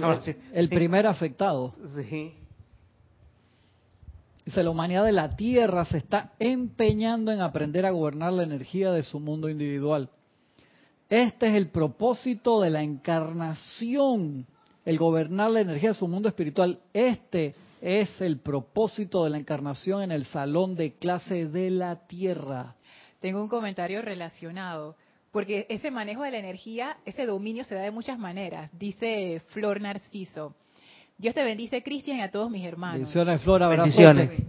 el, primer afectado. Sí. Dice, la humanidad de la Tierra se está empeñando en aprender a gobernar la energía de su mundo individual. Este es el propósito de la encarnación, el gobernar la energía de su mundo espiritual. Este es el propósito de la encarnación en el salón de clase de la Tierra. Tengo un comentario relacionado. Porque ese manejo de la energía, ese dominio se da de muchas maneras. Dice Flor Narciso. Dios te bendice, Cristian, y a todos mis hermanos. Bendiciones, Flor, Bendiciones.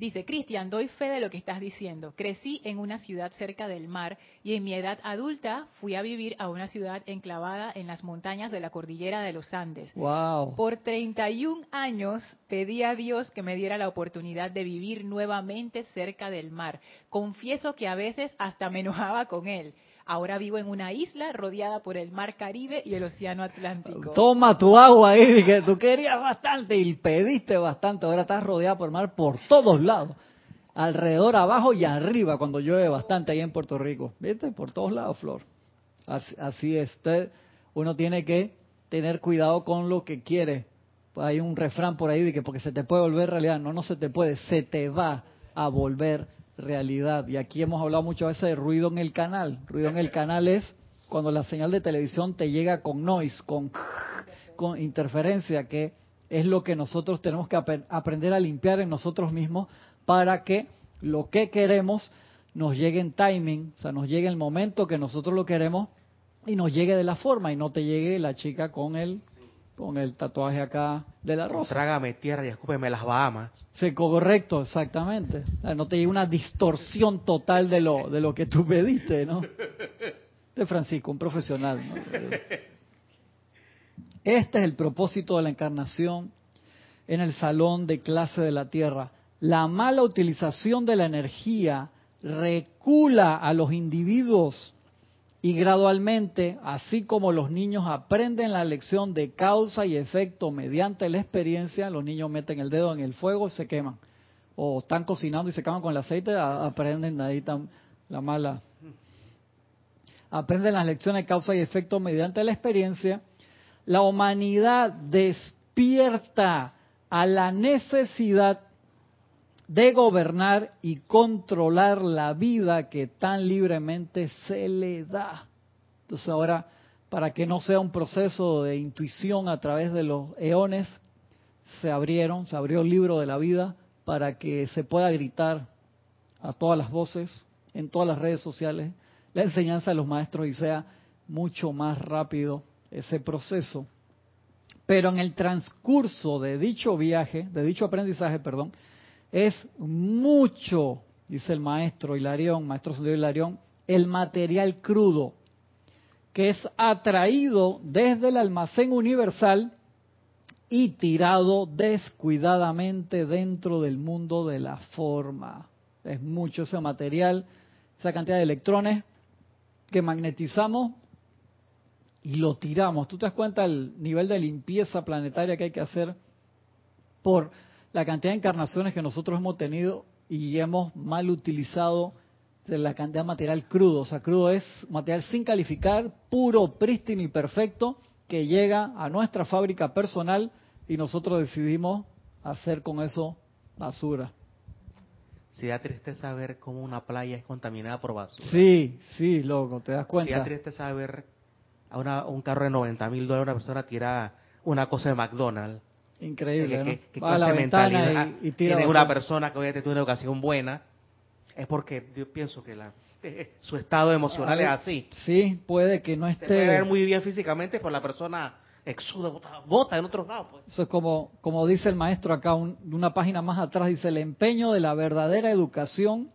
Dice, Cristian, doy fe de lo que estás diciendo. Crecí en una ciudad cerca del mar y en mi edad adulta fui a vivir a una ciudad enclavada en las montañas de la cordillera de los Andes. Wow. Por 31 años pedí a Dios que me diera la oportunidad de vivir nuevamente cerca del mar. Confieso que a veces hasta me enojaba con él Ahora vivo en una isla rodeada por el mar Caribe y el océano Atlántico. Toma tu agua ahí, que tú querías bastante y pediste bastante. Ahora estás rodeada por el mar por todos lados. Alrededor, abajo y arriba cuando llueve bastante ahí en Puerto Rico. ¿Viste? Por todos lados, Flor. Así, es. uno tiene que tener cuidado con lo que quiere. Hay un refrán por ahí de que porque se te puede volver realidad. No, no se te puede. Se te va a volver realidad. Y aquí hemos hablado muchas veces de ruido en el canal. Ruido en el canal es cuando la señal de televisión te llega con noise, con, con interferencia, que es lo que nosotros tenemos que aprender a limpiar en nosotros mismos para que lo que queremos nos llegue en timing, o sea, nos llegue el momento que nosotros lo queremos y nos llegue de la forma y no te llegue la chica con el con el tatuaje acá de la rosa. Trágame tierra y escúpeme las Bahamas. Sí, correcto, exactamente. No te llega una distorsión total de lo, de lo que tú pediste, ¿no? De Francisco, un profesional. Este es el propósito de la encarnación en el salón de clase de la Tierra. La mala utilización de la energía recula a los individuos y gradualmente, así como los niños aprenden la lección de causa y efecto mediante la experiencia, los niños meten el dedo en el fuego y se queman. O están cocinando y se queman con el aceite, aprenden de ahí la mala. Aprenden las lecciones de causa y efecto mediante la experiencia. La humanidad despierta a la necesidad de gobernar y controlar la vida que tan libremente se le da. Entonces ahora, para que no sea un proceso de intuición a través de los eones, se abrieron, se abrió el libro de la vida para que se pueda gritar a todas las voces, en todas las redes sociales, la enseñanza de los maestros y sea mucho más rápido ese proceso. Pero en el transcurso de dicho viaje, de dicho aprendizaje, perdón, es mucho, dice el maestro Hilarión, maestro Sendido Hilarión, el material crudo que es atraído desde el almacén universal y tirado descuidadamente dentro del mundo de la forma. Es mucho ese material, esa cantidad de electrones que magnetizamos y lo tiramos. ¿Tú te das cuenta del nivel de limpieza planetaria que hay que hacer por la cantidad de encarnaciones que nosotros hemos tenido y hemos mal utilizado de la cantidad de material crudo. O sea, crudo es material sin calificar, puro, prístino y perfecto, que llega a nuestra fábrica personal y nosotros decidimos hacer con eso basura. Si da tristeza ver cómo una playa es contaminada por basura. Sí, sí, loco, te das cuenta. Si da tristeza ver a una, un carro de 90 mil dólares una persona tira una cosa de McDonald's Increíble, que, Va a la ventana y, tira una persona que obviamente tiene una educación buena, es porque yo pienso que la, su estado emocional es así. Sí, puede que no esté... Se puede ver muy bien físicamente, pero la persona exuda, bota, en otros lados. Pues. Eso es como, como dice el maestro acá, una página más atrás, dice, el empeño de la verdadera educación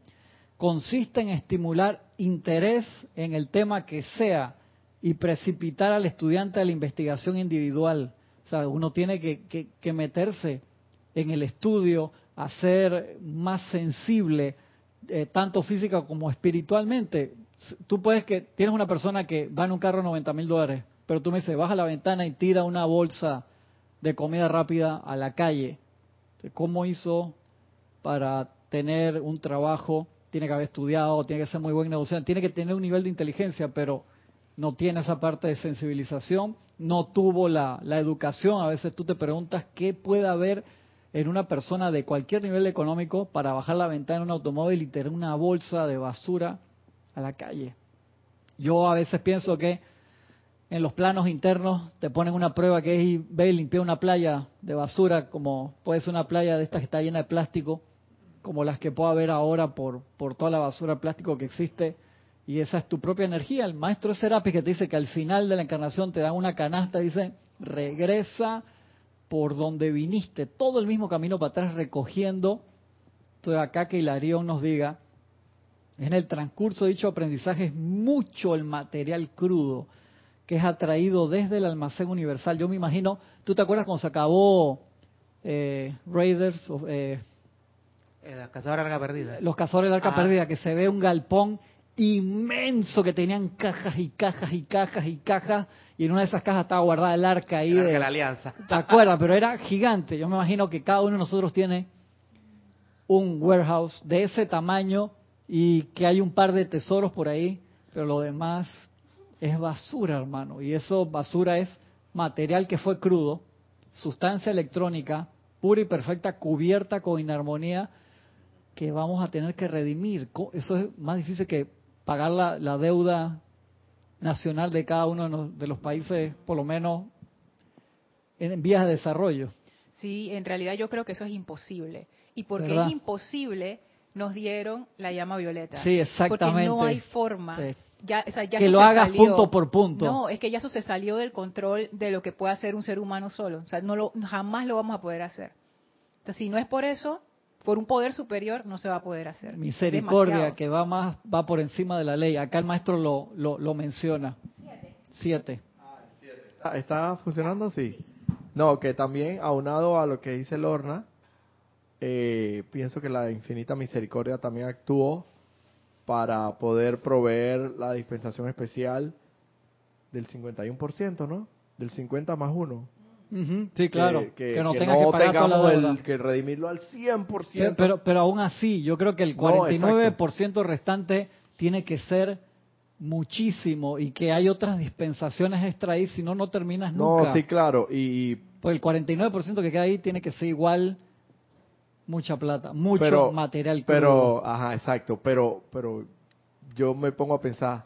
consiste en estimular interés en el tema que sea y precipitar al estudiante a la investigación individual. O sea, uno tiene que, que, meterse en el estudio, a ser más sensible, eh, tanto física como espiritualmente. Tú puedes que, tienes una persona que va en un carro 90 mil dólares, pero tú me dices, baja la ventana y tira una bolsa de comida rápida a la calle. ¿Cómo hizo para tener un trabajo tiene que haber estudiado, tiene que ser muy buen negociante, tiene que tener un nivel de inteligencia, pero no tiene esa parte de sensibilización, no tuvo la, educación. A veces tú te preguntas qué puede haber en una persona de cualquier nivel económico para bajar la ventana en un automóvil y tener una bolsa de basura a la calle. Yo a veces pienso que en los planos internos te ponen una prueba que es ve y limpiar una playa de basura, como puede ser una playa de estas que está llena de plástico, como las que pueda haber ahora por, por toda la basura plástico que existe, y esa es tu propia energía. El maestro Serapis que te dice que al final de la encarnación te dan una canasta, dice, regresa por donde viniste, todo el mismo camino para atrás recogiendo. Entonces acá que Hilarión nos diga, en el transcurso de dicho aprendizaje es mucho el material crudo que es atraído desde el almacén universal. Yo me imagino, ¿tú te acuerdas cuando se acabó eh, Raiders? Eh, eh, los cazadores de arca perdida. Los cazadores de arca ah. perdida, que se ve un galpón inmenso que tenían cajas y cajas y cajas y cajas y en una de esas cajas estaba guardada el arca ahí de la alianza ¿te acuerdas? pero era gigante yo me imagino que cada uno de nosotros tiene un warehouse de ese tamaño y que hay un par de tesoros por ahí pero lo demás es basura hermano y eso basura es material que fue crudo sustancia electrónica pura y perfecta cubierta con inarmonía que vamos a tener que redimir. Eso es más difícil que pagar la, deuda nacional de cada uno de los países, por lo menos en vías de desarrollo. Sí, en realidad yo creo que eso es imposible. Y porque es imposible, nos dieron la llama violeta. Sí, exactamente. Porque no hay forma. que lo hagas punto por punto. No, es que ya eso se salió del control de lo que puede hacer un ser humano solo. O sea, no lo, jamás lo vamos a poder hacer. Entonces, si no es por eso, por un poder superior no se va a poder hacer. Misericordia, que va más, va por encima de la ley. Acá el maestro lo, lo, menciona. Siete. Siete. ¿Está, funcionando? Sí. No, que también aunado a lo que dice Lorna, eh, pienso que la infinita misericordia también actuó para poder proveer la dispensación especial del 51%, ¿no? Del 50 más 1 sí, claro. Que, no, tenga que pagar el que redimirlo al 100%. Pero, pero, aún así, yo creo que el 49% restante tiene que ser muchísimo y que hay otras dispensaciones extra ahí, si no, no terminas nunca. No, sí, claro. Y, pues el 49% que queda ahí tiene que ser igual mucha plata, mucho material. Pero, ajá, exacto. Pero, pero yo me pongo a pensar,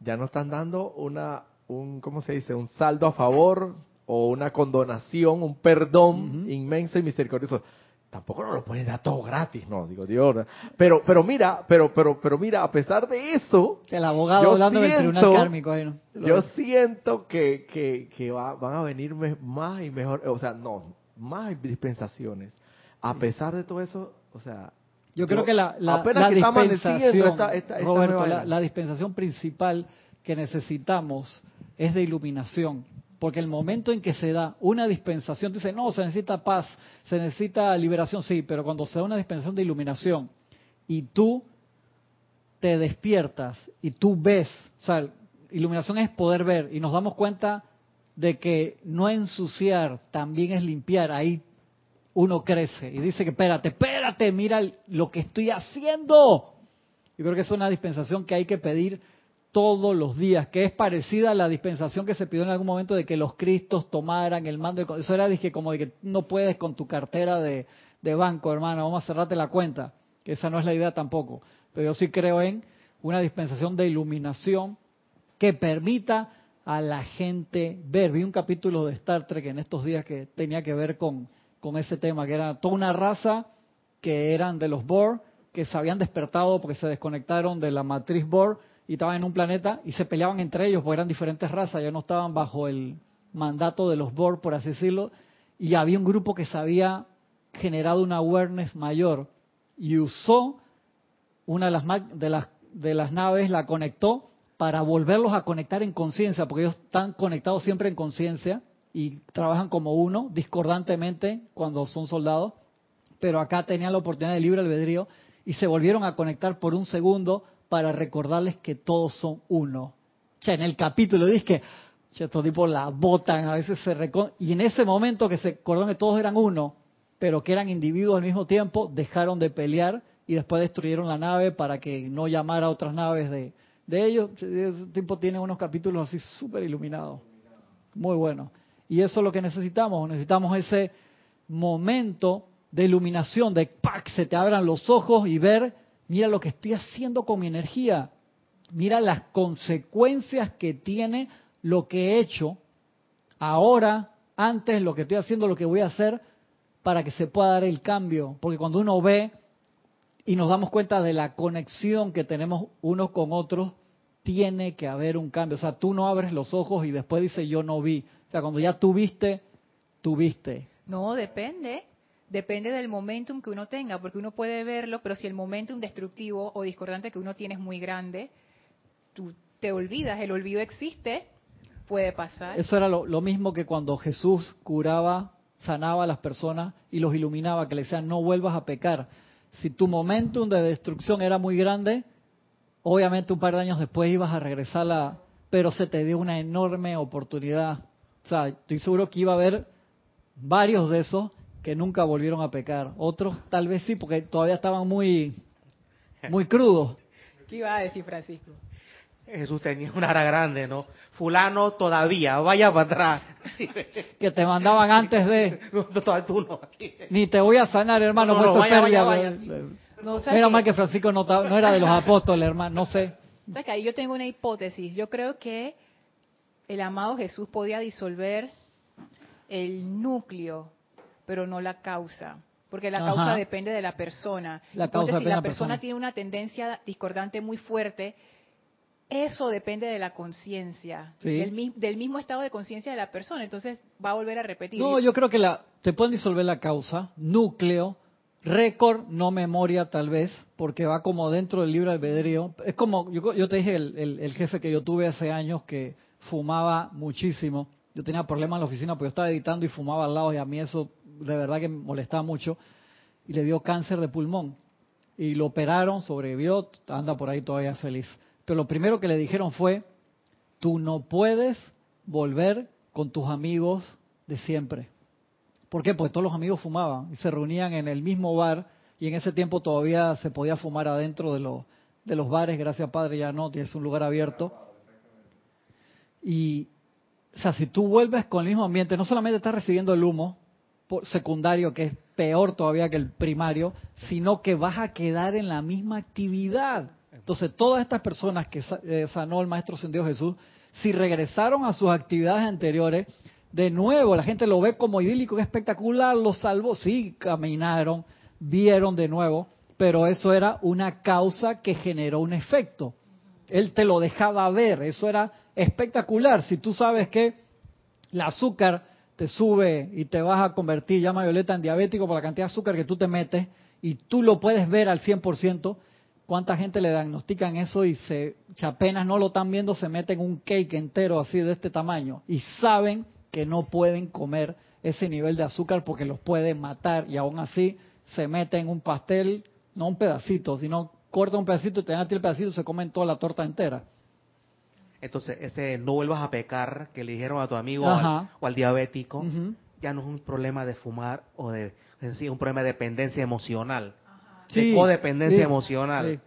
ya no están dando una, un, ¿cómo se dice? Un saldo a favor o una condonación, un perdón inmenso y misericordioso. Tampoco no lo puedes dar todo gratis, no, digo Dios. Pero, pero mira, pero, pero, pero mira, a pesar de eso, el abogado hablando del tribunal kármico, yo siento que, que, que van a venir más y mejor, o sea, no, más dispensaciones. A pesar de todo eso, o sea, yo, creo que la, la, la dispensación, Roberto, la dispensación principal que necesitamos es de iluminación porque el momento en que se da una dispensación, dice, no, se necesita paz, se necesita liberación, sí, pero cuando se da una dispensación de iluminación y tú te despiertas y tú ves, o sea, iluminación es poder ver y nos damos cuenta de que no ensuciar también es limpiar, ahí uno crece y dice que espérate, espérate, mira lo que estoy haciendo. Yo creo que es una dispensación que hay que pedir todos los días, que es parecida a la dispensación que se pidió en algún momento de que los cristos tomaran el mando. Eso era como de que no puedes con tu cartera de, banco, hermano, vamos a cerrarte la cuenta, que esa no es la idea tampoco. Pero yo sí creo en una dispensación de iluminación que permita a la gente ver. Vi un capítulo de Star Trek en estos días que tenía que ver con, con ese tema, que era toda una raza que eran de los Borg, que se habían despertado porque se desconectaron de la matriz Borg y estaban en un planeta y se peleaban entre ellos porque eran diferentes razas, ya no estaban bajo el mandato de los Borg, por así decirlo, y había un grupo que se había generado una awareness mayor y usó una de las, de las, de las naves, la conectó para volverlos a conectar en conciencia, porque ellos están conectados siempre en conciencia y trabajan como uno, discordantemente cuando son soldados, pero acá tenían la oportunidad de libre albedrío y se volvieron a conectar por un segundo para recordarles que todos son uno. O en el capítulo dice que estos tipos la botan, a veces se recon... Y en ese momento que se acordaron que todos eran uno, pero que eran individuos al mismo tiempo, dejaron de pelear y después destruyeron la nave para que no llamara a otras naves de, de ellos, ese tipo tiene unos capítulos así súper iluminados. Muy bueno. Y eso es lo que necesitamos. Necesitamos ese momento de iluminación, de que se te abran los ojos y ver, mira lo que estoy haciendo con mi energía. Mira las consecuencias que tiene lo que he hecho ahora, antes, lo que estoy haciendo, lo que voy a hacer para que se pueda dar el cambio. Porque cuando uno ve y nos damos cuenta de la conexión que tenemos unos con otros, tiene que haber un cambio. O sea, tú no abres los ojos y después dices yo no vi. O sea, cuando ya tuviste, tuviste. No, depende. Depende del momentum que uno tenga, porque uno puede verlo, pero si el momentum destructivo o discordante que uno tiene es muy grande, tú te olvidas, el olvido existe, puede pasar. Eso era lo, mismo que cuando Jesús curaba, sanaba a las personas y los iluminaba, que le decían no vuelvas a pecar si tu momentum de destrucción era muy grande, obviamente un par de años después ibas a regresarla, pero se te dio una enorme oportunidad. O sea, estoy seguro que iba a haber varios de esos que nunca volvieron a pecar. Otros tal vez sí, porque todavía estaban muy, muy crudos. ¿Qué iba a decir Francisco? Jesús tenía una ara grande, ¿no? Fulano todavía, vaya para atrás. que te mandaban antes de... Ni te voy a sanar, hermano, no, no, vaya, vaya, Mira mal que Francisco no, era de los apóstoles, hermano, no sé. O que ahí yo tengo una hipótesis. Yo creo que el amado Jesús podía disolver el núcleo, pero no la causa porque la causa depende de la persona. La Entonces, si la persona, tiene una tendencia discordante muy fuerte, eso depende de la conciencia, del, mismo estado de conciencia de la persona. Entonces va a volver a repetir. No, yo creo que la, te pueden disolver la causa, núcleo, récord, no memoria tal vez, porque va como dentro del libro albedrío. Es como, yo, te dije, el, jefe que yo tuve hace años que fumaba muchísimo. Yo tenía problemas en la oficina porque yo estaba editando y fumaba al lado y a mí eso de verdad que me molestaba mucho. Y le dio cáncer de pulmón. Y lo operaron, sobrevivió, anda por ahí todavía feliz pero lo primero que le dijeron fue, tú no puedes volver con tus amigos de siempre. ¿Por qué? Porque todos los amigos fumaban y se reunían en el mismo bar y en ese tiempo todavía se podía fumar adentro de los, de los bares, gracias Padre ya no, tienes un lugar abierto. Y, o sea, si tú vuelves con el mismo ambiente, no solamente estás recibiendo el humo secundario, que es peor todavía que el primario, sino que vas a quedar en la misma actividad. Entonces, todas estas personas que eh, sanó el Maestro Ascendido Jesús, si regresaron a sus actividades anteriores, de nuevo la gente lo ve como idílico, espectacular, lo salvó. Sí, caminaron, vieron de nuevo, pero eso era una causa que generó un efecto. Él te lo dejaba ver, eso era espectacular. Si tú sabes que el azúcar te sube y te vas a convertir, llama Violeta, en diabético por la cantidad de azúcar que tú te metes, y tú lo puedes ver al 100%, ¿Cuánta gente le diagnostican eso y se, apenas no lo están viendo se meten un cake entero así de este tamaño y saben que no pueden comer ese nivel de azúcar porque los puede matar y aún así se meten un pastel, no un pedacito, sino corta un pedacito y te dan a ti el pedacito y se comen toda la torta entera. Entonces, ese no vuelvas a pecar que le dijeron a tu amigo o al, diabético, ya no es un problema de fumar o de, es decir, un problema de dependencia emocional sí, codependencia emocional.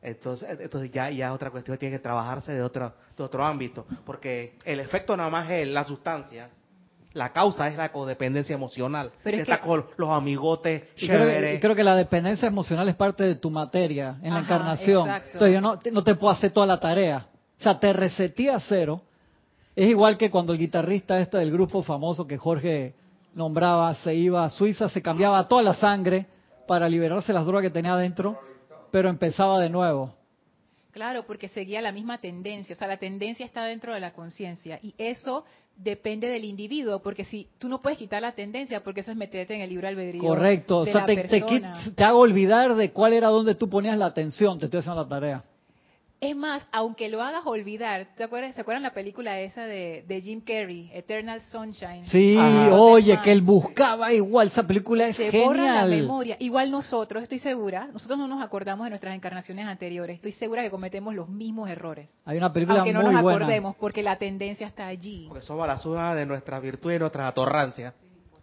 Entonces, entonces ya, ya otra cuestión tiene que trabajarse de otro, de otro ámbito, porque el efecto nada más es la sustancia, la causa es la codependencia emocional. Pero está con los amigotes chéveres. Creo, que la dependencia emocional es parte de tu materia en la encarnación. Entonces yo no, no te puedo hacer toda la tarea. O sea, te resetí a cero Es igual que cuando el guitarrista este del grupo famoso que Jorge nombraba se iba a Suiza, se cambiaba toda la sangre para liberarse las drogas que tenía adentro, pero empezaba de nuevo. Claro, porque seguía la misma tendencia, o sea, la tendencia está dentro de la conciencia y eso depende del individuo, porque si tú no puedes quitar la tendencia, porque eso es meterte en el libro albedrío. Correcto, o sea, te, te, te, hago olvidar de cuál era donde tú ponías la atención, te estoy haciendo la tarea. Es más, aunque lo hagas olvidar, ¿te acuerdas, ¿se acuerdan la película esa de, Jim Carrey, Eternal Sunshine? Sí, oye, que él buscaba igual, esa película es Se genial. la memoria. Igual nosotros, estoy segura, nosotros no nos acordamos de nuestras encarnaciones anteriores, estoy segura que cometemos los mismos errores. Hay una película aunque no nos acordemos, porque la tendencia está allí. Porque somos la suma de nuestra virtud y nuestra atorrancia.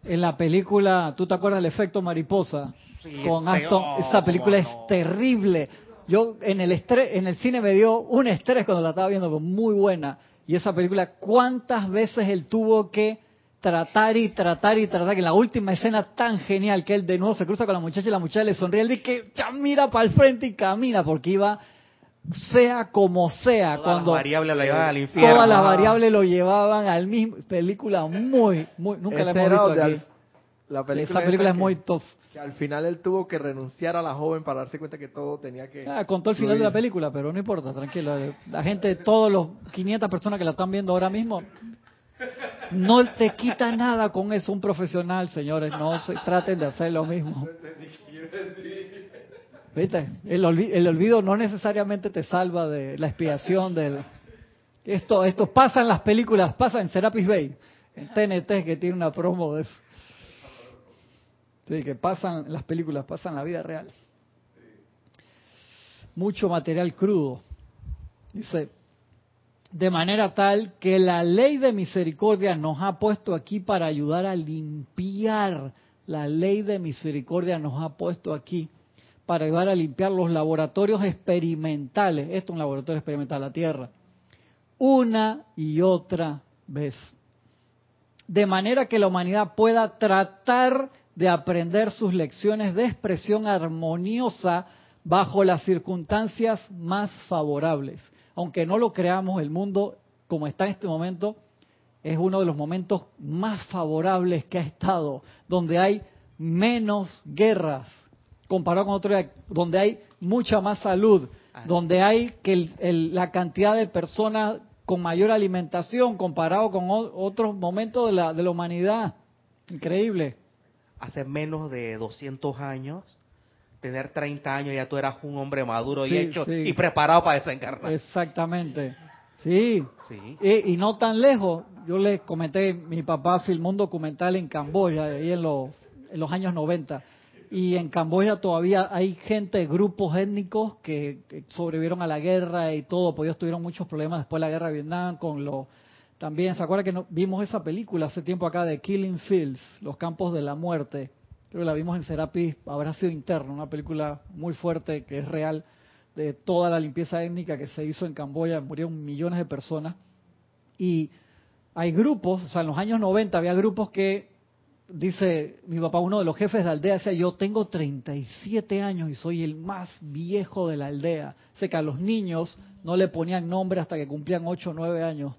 En la película, ¿tú te acuerdas del efecto mariposa? Sí, con Aston, esa película es terrible yo en el estrés, en el cine me dio un estrés cuando la estaba viendo, muy buena. Y esa película, ¿cuántas veces él tuvo que tratar y tratar y tratar? Que en la última escena tan genial que él de nuevo se cruza con la muchacha y la muchacha le sonríe, él dice que ya mira para el frente y camina porque iba sea como sea todas cuando las variables lo llevaban al infierno todas las variables lo llevaban al mismo película muy muy nunca la hemos visto aquí. La película esa película es muy tough que al final él tuvo que renunciar a la joven para darse cuenta que todo tenía que... Ah, contó el final de la película, pero no importa, tranquilo. La gente, todos los 500 personas que la están viendo ahora mismo, no te quita nada con eso un profesional, señores. No se traten de hacer lo mismo. ¿Viste? El, el olvido no necesariamente te salva de la expiación del... Esto, esto pasa en las películas, pasa en Serapis Bay, en TNT que tiene una promo de eso. Sí, que pasan las películas, pasan la vida real. Mucho material crudo. Dice, de manera tal que la ley de misericordia nos ha puesto aquí para ayudar a limpiar. La ley de misericordia nos ha puesto aquí para ayudar a limpiar los laboratorios experimentales. Esto es un laboratorio experimental, la Tierra. Una y otra vez. De manera que la humanidad pueda tratar de aprender sus lecciones de expresión armoniosa bajo las circunstancias más favorables. Aunque no lo creamos, el mundo como está en este momento es uno de los momentos más favorables que ha estado, donde hay menos guerras comparado con otro donde hay mucha más salud, donde hay que la cantidad de personas con mayor alimentación comparado con otros momentos de la, de la humanidad. Increíble hace menos de 200 años, tener 30 años ya tú eras un hombre maduro y hecho y preparado para desencarnar. Exactamente. Sí. sí. Y, no tan lejos. Yo les comenté, mi papá filmó un documental en Camboya, ahí en, los, en los años 90. Y en Camboya todavía hay gente, grupos étnicos que, sobrevivieron a la guerra y todo, pues ellos tuvieron muchos problemas después de la guerra de Vietnam con los también, ¿se acuerda que no, vimos esa película hace tiempo acá de Killing Fields, Los Campos de la Muerte? Creo que la vimos en Serapis, habrá sido interno, una película muy fuerte que es real de toda la limpieza étnica que se hizo en Camboya, murieron millones de personas. Y hay grupos, o sea, en los años 90 había grupos que, dice mi papá, uno de los jefes de aldea, decía, yo tengo 37 años y soy el más viejo de la aldea. Sé que a los niños no le ponían nombre hasta que cumplían 8 o 9 años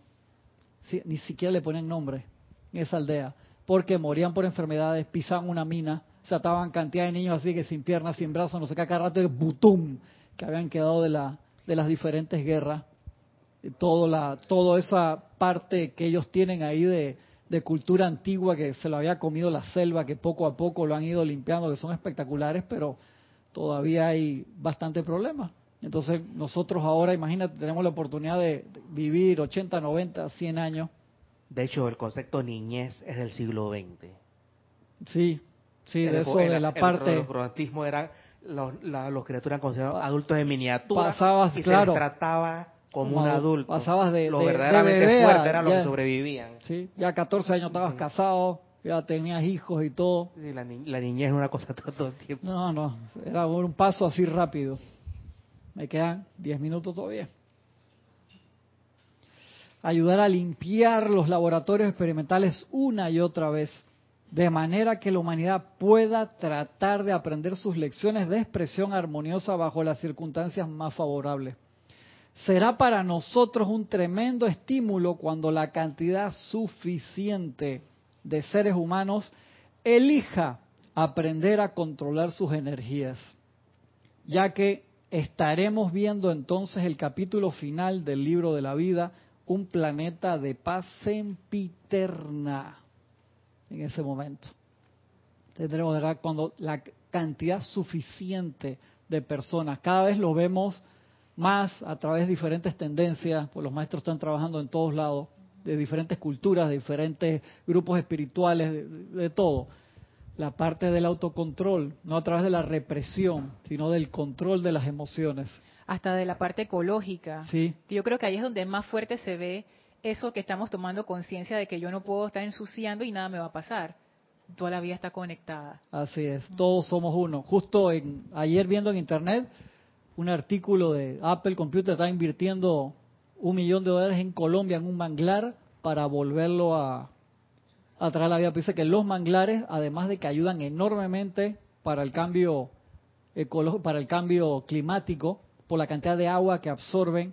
ni siquiera le ponían nombre en esa aldea, porque morían por enfermedades, pisaban una mina, se ataban cantidad de niños así que sin piernas, sin brazos, no sé qué, cada rato, butum, que habían quedado de, la, de las diferentes guerras. Todo la, toda esa parte que ellos tienen ahí de, de cultura antigua que se lo había comido la selva, que poco a poco lo han ido limpiando, que son espectaculares, pero todavía hay bastante problemas. Entonces nosotros ahora, imagínate, tenemos la oportunidad de vivir 80, 90, 100 años. De hecho, el concepto niñez es del siglo XX. Sí, sí, de eso de la parte... El croatismo era, los, los criaturas considerados adultos de miniatura pasabas, y claro, se trataba como, un adulto. Pasabas de, lo verdaderamente fuerte era lo que sobrevivían. Sí, ya 14 años estabas casado, ya tenías hijos y todo. Sí, la, la niñez es una cosa todo el tiempo. No, no, era un paso así rápido. Me quedan 10 minutos todavía. Ayudar a limpiar los laboratorios experimentales una y otra vez, de manera que la humanidad pueda tratar de aprender sus lecciones de expresión armoniosa bajo las circunstancias más favorables. será para nosotros un tremendo estímulo cuando la cantidad suficiente de seres humanos elija aprender a controlar sus energías, ya que estaremos viendo entonces el capítulo final del libro de la vida, un planeta de paz sempiterna en ese momento. Tendremos cuando la cantidad suficiente de personas, cada vez lo vemos más a través de diferentes tendencias, pues los maestros están trabajando en todos lados, de diferentes culturas, de diferentes grupos espirituales, de, todo. La parte del autocontrol, no a través de la represión, sino del control de las emociones. Hasta de la parte ecológica. Sí. Yo creo que ahí es donde más fuerte se ve eso que estamos tomando conciencia de que yo no puedo estar ensuciando y nada me va a pasar. Toda la vida está conectada. Así es, todos somos uno. Justo en, ayer viendo en internet un artículo de Apple Computer está invirtiendo un millón de dólares en Colombia en un manglar para volverlo a, a traer la vida. Dice que los manglares, además de que ayudan enormemente para el cambio para el cambio climático, por la cantidad de agua que absorben,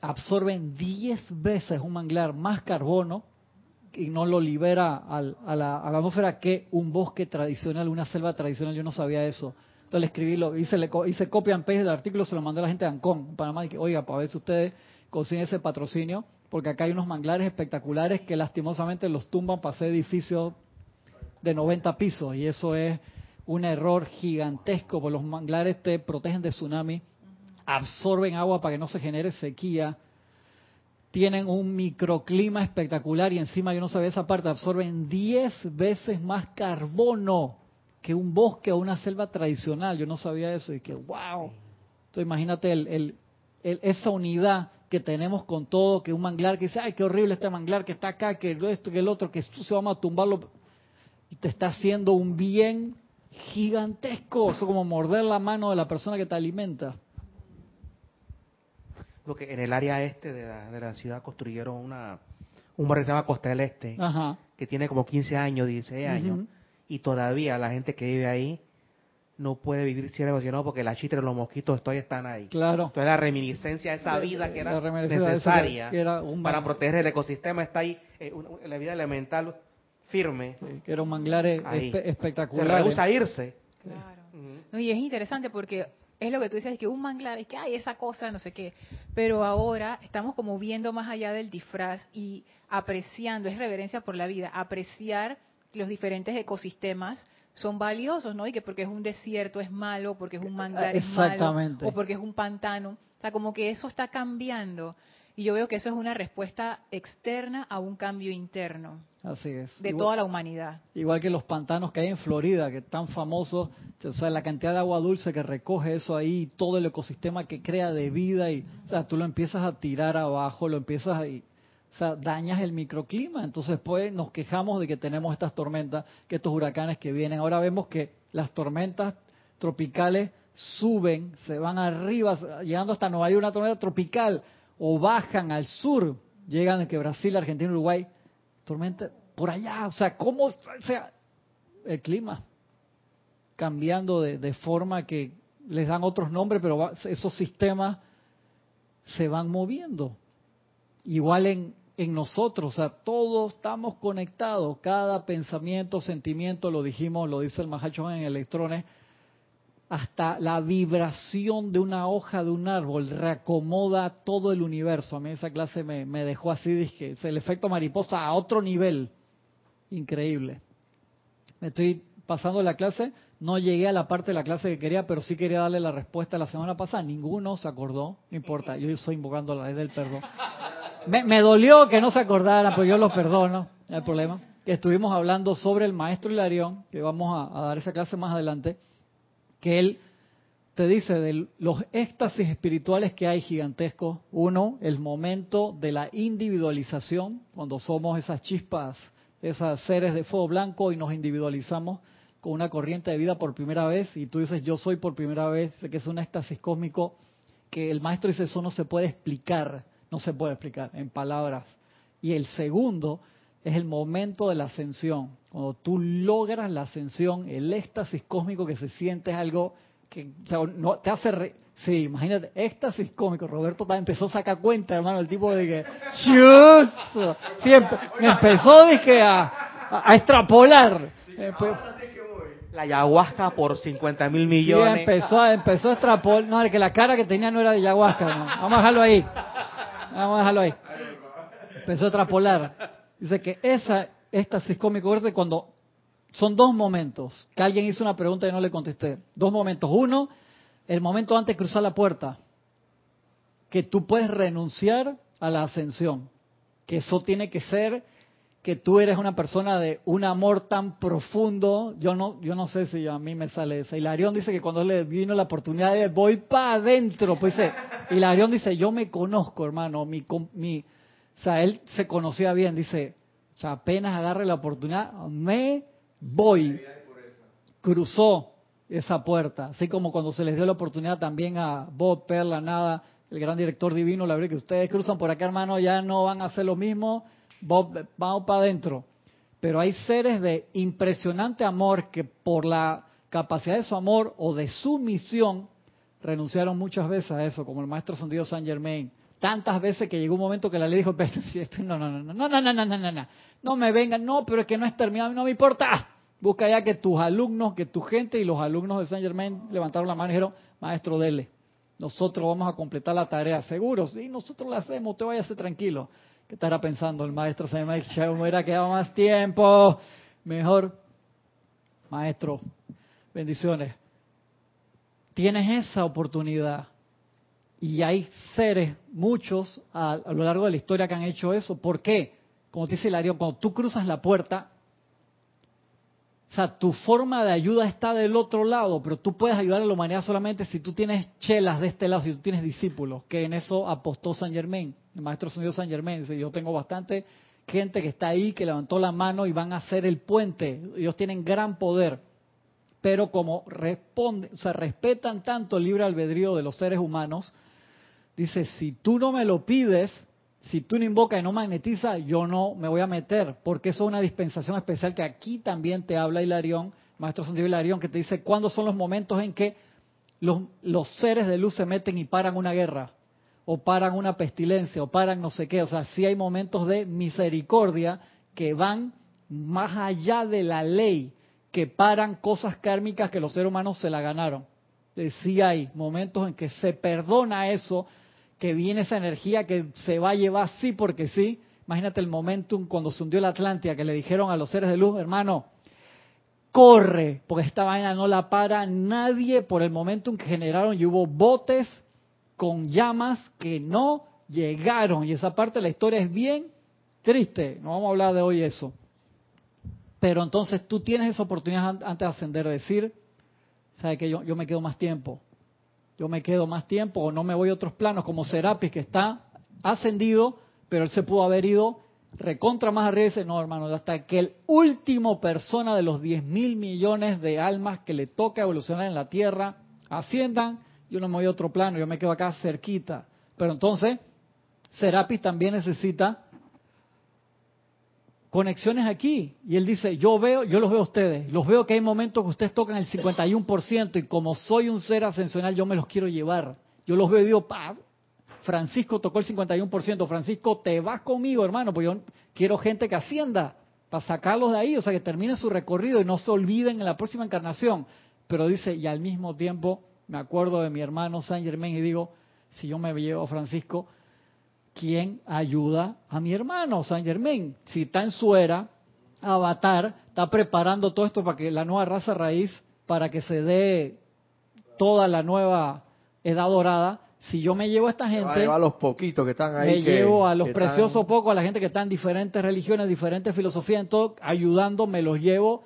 absorben 10 veces un manglar más carbono y no lo libera a, la, atmósfera que un bosque tradicional, una selva tradicional. Yo no sabía eso. Entonces le escribí, lo, hice, le, hice copia en page del artículo, se lo mandé a la gente de Ancón, Panamá, y que, oiga, para ver si ustedes consiguen ese patrocinio, porque acá hay unos manglares espectaculares que lastimosamente los tumban para hacer edificios de 90 pisos, y eso es un error gigantesco, porque los manglares te protegen de tsunami, absorben agua para que no se genere sequía, tienen un microclima espectacular y encima yo no sabía esa parte, absorben 10 veces más carbono que un bosque o una selva tradicional. Yo no sabía eso y que, wow. Entonces imagínate el, esa unidad que tenemos con todo, que un manglar que dice, ay, qué horrible este manglar que está acá, que esto, que el otro, que se vamos a tumbarlo. Y te está haciendo un bien gigantesco. Eso como morder la mano de la persona que te alimenta. Lo que en el área este de la, ciudad construyeron una, un barrio que se llama Costa del Este, que tiene como 15 años, 16 años y todavía la gente que vive ahí no puede vivir sin emocionado porque la chitre y los mosquitos todavía están ahí. Claro. Entonces la reminiscencia de esa vida que era necesaria para proteger el ecosistema está ahí, eh, la vida elemental firme. que era un manglar espectacular. Se rehúsa irse. Claro. y es interesante porque es lo que tú dices, es que un manglar, es que hay esa cosa, no sé qué. Pero ahora estamos como viendo más allá del disfraz y apreciando, es reverencia por la vida, apreciar los diferentes ecosistemas son valiosos, ¿no? Y que porque es un desierto es malo, porque es un manglar es malo, o porque es un pantano. O sea, como que eso está cambiando. Y yo veo que eso es una respuesta externa a un cambio interno. Así es. De toda la humanidad. Igual que los pantanos que hay en Florida, que están famosos, o sea, la cantidad de agua dulce que recoge eso ahí, todo el ecosistema que crea de vida, y o sea, tú lo empiezas a tirar abajo, lo empiezas a... O sea, dañas el microclima. Entonces, pues nos quejamos de que tenemos estas tormentas, que estos huracanes que vienen. Ahora vemos que las tormentas tropicales suben, se van arriba, llegando hasta Nueva York, una tormenta tropical, o bajan al sur, llegan de que Brasil, Argentina, Uruguay, tormenta por allá. O sea, ¿cómo? O sea, el clima cambiando de, de forma que les dan otros nombres, pero esos sistemas se van moviendo. Igual en, en nosotros, o sea, todos estamos conectados, cada pensamiento, sentimiento, lo dijimos, lo dice el Mahacho en electrones, hasta la vibración de una hoja de un árbol reacomoda todo el universo. A mí esa clase me, me dejó así, dije, el efecto mariposa a otro nivel. Increíble. Me estoy pasando la clase, no llegué a la parte de la clase que quería, pero sí quería darle la respuesta la semana pasada. Ninguno se acordó, no importa, yo estoy invocando la ley del perdón. Me, dolió que no se acordaran, pero yo los perdono, no hay problema. Estuvimos hablando sobre el maestro Hilarión, que vamos a, dar esa clase más adelante, que él te dice de los éxtasis espirituales que hay gigantescos. Uno, el momento de la individualización, cuando somos esas chispas, esas seres de fuego blanco y nos individualizamos con una corriente de vida por primera vez y tú dices yo soy por primera vez, que es un éxtasis cósmico que el maestro dice eso no se puede explicar no se puede explicar en palabras. Y el segundo es el momento de la ascensión. Cuando tú logras la ascensión, el éxtasis cósmico que se siente es algo que no, te hace Sí, imagínate, éxtasis cómico. Roberto empezó a sacar cuenta, hermano, el tipo de que... Siempre, me empezó, dije, a, a, extrapolar. la ayahuasca por 50 mil millones. Sí, empezó, empezó a extrapolar. No, que la cara que tenía no era de ayahuasca. No. Vamos a dejarlo ahí. Vamos a dejarlo ahí. Empezó a extrapolar. Dice que esa éxtasis cómico es cuando son dos momentos. Que alguien hizo una pregunta y no le contesté. Dos momentos. Uno, el momento antes de cruzar la puerta, que tú puedes renunciar a la ascensión, que eso tiene que ser que tú eres una persona de un amor tan profundo, yo no, yo no sé si a mí me sale eso. Hilarión dice que cuando le vino la oportunidad de voy para adentro, pues dice, Hilarión dice, yo me conozco, hermano, mi, mi, o sea, él se conocía bien, dice, o sea, apenas agarre la oportunidad, me voy. Cruzó esa puerta. Así como cuando se les dio la oportunidad también a Bob Perla, nada, el gran director divino, la verdad que ustedes cruzan por acá, hermano, ya no van a hacer lo mismo, Bob, vamos para adentro. Pero hay seres de impresionante amor que por la capacidad de su amor o de su misión renunciaron muchas veces a eso, como el maestro Sandido San Germain. Tantas veces que llegó un momento que la ley dijo, no, no, no, no, no, no, no, no, no, no, no me vengan, no, pero es que no es terminado, no me importa. Busca ya que tus alumnos, que tu gente y los alumnos de Saint Germain levantaron la mano y dijeron, maestro, dele. Nosotros vamos a completar la tarea, seguro. Sí, nosotros la hacemos, te vayas tranquilo. ¿Qué estará pensando el maestro Germain? Ya me hubiera quedado más tiempo. Mejor. Maestro, bendiciones. Tienes esa oportunidad. Y hay seres, muchos, a, lo largo de la historia que han hecho eso. ¿Por qué? Como te dice Hilario, cuando tú cruzas la puerta, o sea, tu forma de ayuda está del otro lado, pero tú puedes ayudar a la humanidad solamente si tú tienes chelas de este lado, si tú tienes discípulos, que en eso apostó San Germain, el maestro señor San Germain. Dice, yo tengo bastante gente que está ahí, que levantó la mano y van a hacer el puente. Ellos tienen gran poder, pero como responde, o sea, respetan tanto el libre albedrío de los seres humanos, dice, si tú no me lo pides, si tú no invocas y no magnetizas, yo no me voy a meter, porque eso es una dispensación especial que aquí también te habla Hilarión, Maestro Santiago Hilarión, que te dice cuándo son los momentos en que los, los seres de luz se meten y paran una guerra, o paran una pestilencia, o paran no sé qué. O sea, sí hay momentos de misericordia que van más allá de la ley, que paran cosas kármicas que los seres humanos se la ganaron. Sí hay momentos en que se perdona eso que viene esa energía que se va a llevar sí porque sí. Imagínate el momentum cuando se hundió la Atlántida, que le dijeron a los seres de luz, hermano, corre, porque esta vaina no la para nadie por el momentum que generaron y hubo botes con llamas que no llegaron. Y esa parte de la historia es bien triste. No vamos a hablar de hoy eso. Pero entonces tú tienes esa oportunidad antes de ascender, de decir, ¿sabes que yo, yo me quedo más tiempo? yo me quedo más tiempo o no me voy a otros planos como Serapis que está ascendido, pero él se pudo haber ido recontra más arriba y no hermano, hasta que el último persona de los 10 mil millones de almas que le toca evolucionar en la Tierra asciendan, yo no me voy a otro plano, yo me quedo acá cerquita. Pero entonces, Serapis también necesita conexiones aquí. Y él dice, yo veo, yo los veo a ustedes, los veo que hay momentos que ustedes tocan el 51% y como soy un ser ascensional, yo me los quiero llevar. Yo los veo y digo, pa, Francisco tocó el 51%, Francisco, te vas conmigo, hermano, porque yo quiero gente que ascienda para sacarlos de ahí, o sea, que termine su recorrido y no se olviden en la próxima encarnación. Pero dice, y al mismo tiempo me acuerdo de mi hermano San Germain y digo, si yo me llevo a Francisco, ¿quién ayuda a mi hermano San Germain? Si está en su era, Avatar está preparando todo esto para que la nueva raza raíz, para que se dé toda la nueva edad dorada. Si yo me llevo a esta gente, llevo a los poquitos que están ahí, me llevo a los preciosos pocos, a la gente que está en diferentes religiones, diferentes filosofías, en todo, ayudando, me los llevo.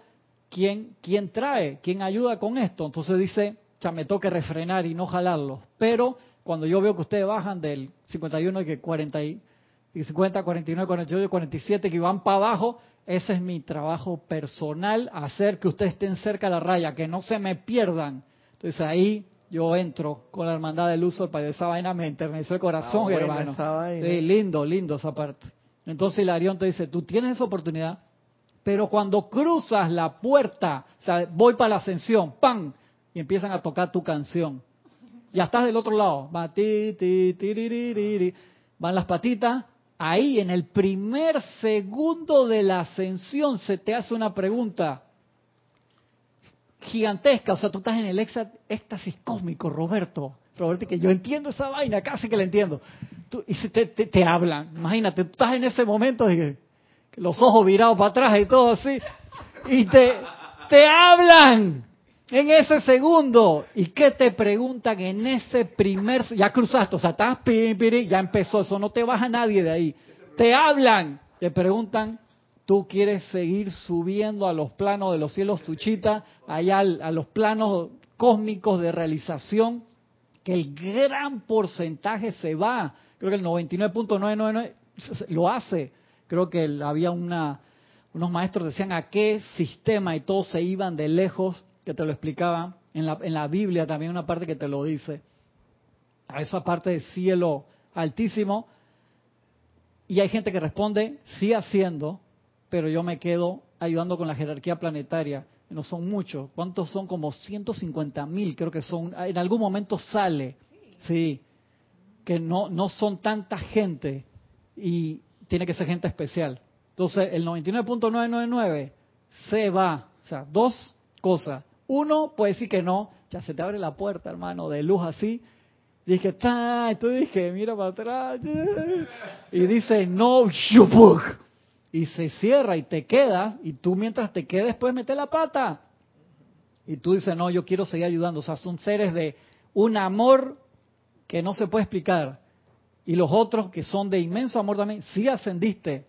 ¿Quién, quién trae? ¿Quién ayuda con esto? Entonces dice, ya me toque refrenar y no jalarlos. Pero cuando yo veo que ustedes bajan del 51 y que 40 y 50, 49, 48, 47 que van para abajo, ese es mi trabajo personal, hacer que ustedes estén cerca de la raya, que no se me pierdan. Entonces ahí yo entro con la hermandad del uso para esa vaina me enterneció el corazón, ah, hermano. Sí, lindo, lindo esa parte. Entonces Hilarión te dice, tú tienes esa oportunidad, pero cuando cruzas la puerta, o sea, voy para la ascensión, ¡pam! Y empiezan a tocar tu canción ya estás del otro lado. Van las patitas. Ahí, en el primer segundo de la ascensión, se te hace una pregunta gigantesca. O sea, tú estás en el éxtasis cósmico, Roberto. Roberto, que yo entiendo esa vaina, casi que la entiendo. y te, hablan. Imagínate, tú estás en ese momento de que los ojos virados para atrás y todo así. Y te, te hablan en ese segundo. ¿Y qué te preguntan en ese primer... Ya cruzaste, o sea, estás... Ya empezó, eso no te baja nadie de ahí. Te hablan, te preguntan, ¿tú quieres seguir subiendo a los planos de los cielos tuchita, allá a los planos cósmicos de realización? Que el gran porcentaje se va. Creo que el 99.999 lo hace. Creo que había una, unos maestros decían a qué sistema y todos se iban de lejos que te lo explicaba. En la, en la Biblia también una parte que te lo dice. A esa parte de cielo altísimo. Y hay gente que responde, sí haciendo, pero yo me quedo ayudando con la jerarquía planetaria. No son muchos. ¿Cuántos son? Como 150 mil, creo que son. En algún momento sale, sí, que no, no son tanta gente y tiene que ser gente especial. Entonces, el 99.999 se va. O sea, dos cosas. Uno puede decir que no, ya se te abre la puerta, hermano, de luz así. Dije, ta, tú dije, mira para atrás. Y dice, no, shupuk. Y se cierra y te queda, y tú mientras te quedes puedes meter la pata. Y tú dices, no, yo quiero seguir ayudando. O sea, son seres de un amor que no se puede explicar. Y los otros que son de inmenso amor también, sí ascendiste,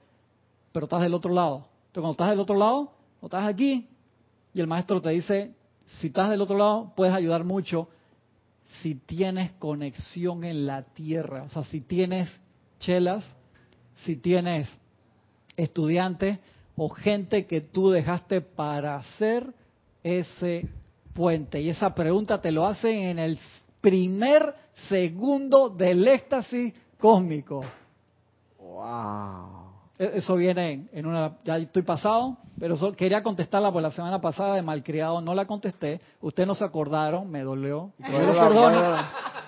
pero estás del otro lado. Entonces, cuando estás del otro lado, o estás aquí, y el maestro te dice, si estás del otro lado, puedes ayudar mucho si tienes conexión en la tierra. O sea, si tienes chelas, si tienes estudiantes o gente que tú dejaste para hacer ese puente. Y esa pregunta te lo hacen en el primer segundo del éxtasis cósmico. ¡Wow! E-, eso viene en una, ya estoy pasado, pero quería contestarla por la semana pasada de malcriado, no la contesté, ustedes no se acordaron, me dolió, lo perdono,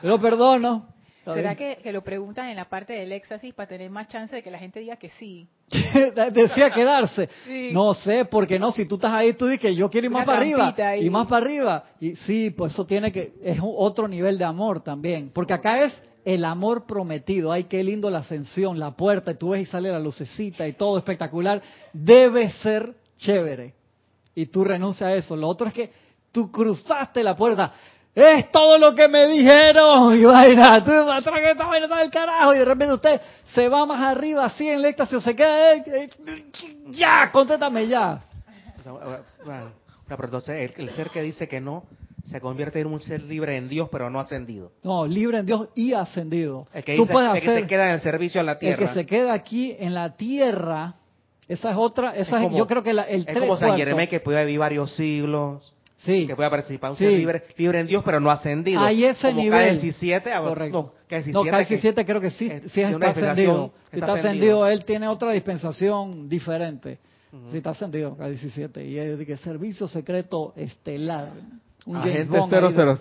lo perdono. ¿Será que, lo preguntan en la parte del éxtasis para tener más chance de que la gente diga que sí? Decía quedarse. No sé, porque no, si tú estás ahí, tú dices que yo quiero ir más para arriba, y más para arriba. Y sí, pues eso tiene que, es otro nivel de amor también, porque acá es el amor prometido. Ay, qué lindo la ascensión, la puerta, y tú ves y sale la lucecita y todo espectacular. Debe ser chévere. Y tú renuncias a eso. Lo otro es que tú cruzaste la puerta. Es todo lo que me dijeron. Y vaina, tú atrás que esta vaina está del carajo. Y de repente usted se va más arriba así en el éxtasis se queda. Eh, eh, ya, contéstame ya. Bueno, pero el ser que dice que no se convierte en un ser libre en Dios, pero no ascendido. No, libre en Dios y ascendido. El que, se queda en el servicio en la tierra. El que se queda aquí en la tierra, esa es otra, esa es, yo creo que la, el Es como San Jeremé que puede vivir varios siglos. Sí. Que pueda participar, un ser libre, libre en Dios, pero no ascendido. Hay ese nivel. K17, Correcto. No, K17, creo que sí, sí está ascendido. Si está ascendido, él tiene otra dispensación diferente. Si está ascendido, K17. Y es de servicio secreto estelar. Agente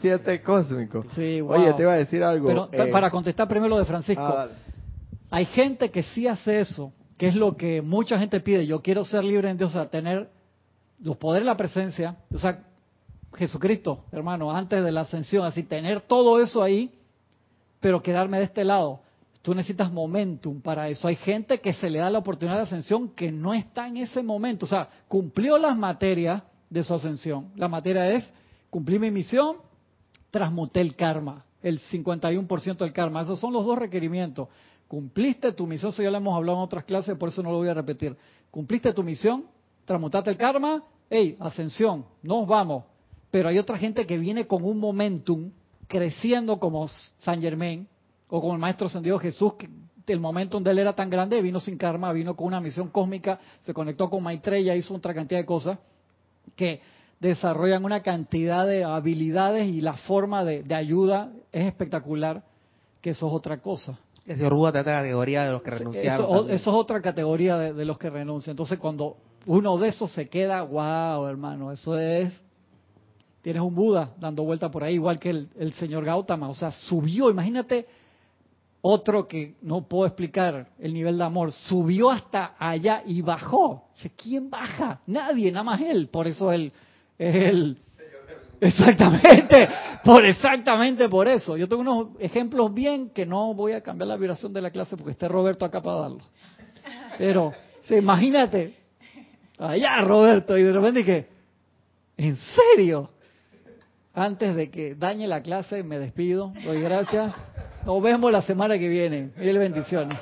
007 cósmico. Sí, Oye, te iba a decir algo. Pero eh, para contestar primero lo de Francisco. Ah, hay gente que sí hace eso, que es lo que mucha gente pide. Yo quiero ser libre en Dios, o sea, tener los poderes de la presencia. O sea, Jesucristo, hermano, antes de la ascensión, así tener todo eso ahí, pero quedarme de este lado. Tú necesitas momentum para eso. Hay gente que se le da la oportunidad de ascensión que no está en ese momento. O sea, cumplió las materias de su ascensión. La materia es Cumplí mi misión, transmuté el karma, el 51% del karma. Esos son los dos requerimientos. Cumpliste tu misión, eso ya lo hemos hablado en otras clases, por eso no lo voy a repetir. Cumpliste tu misión, transmutaste el karma, hey, ascensión, nos vamos. Pero hay otra gente que viene con un momentum creciendo como San Germain o como el Maestro Ascendido Jesús, que el momento donde él era tan grande, vino sin karma, vino con una misión cósmica, se conectó con Maitreya, hizo otra cantidad de cosas, que desarrollan una cantidad de habilidades y la forma de, ayuda es espectacular, que eso es otra cosa. Es de otra categoría de los que renunciaron. Eso, eso es otra categoría de, los que renuncian. Entonces, cuando uno de esos se queda, wow, hermano, eso es. tienes un Buda dando vuelta por ahí, igual que el, el señor Gautama. O sea, subió, imagínate otro que no puedo explicar el nivel de amor, subió hasta allá y bajó. ¿Quién baja? Nadie, nada más él. Por eso él el... Exactamente, por exactamente por eso. Yo tengo unos ejemplos bien que no voy a cambiar la vibración de la clase porque esté Roberto acá para darlo. Pero, imagínate, allá Roberto, y de repente que, ¿en serio? Antes de que dañe la clase, me despido, doy gracias. Nos vemos la semana que viene. Mil bendiciones.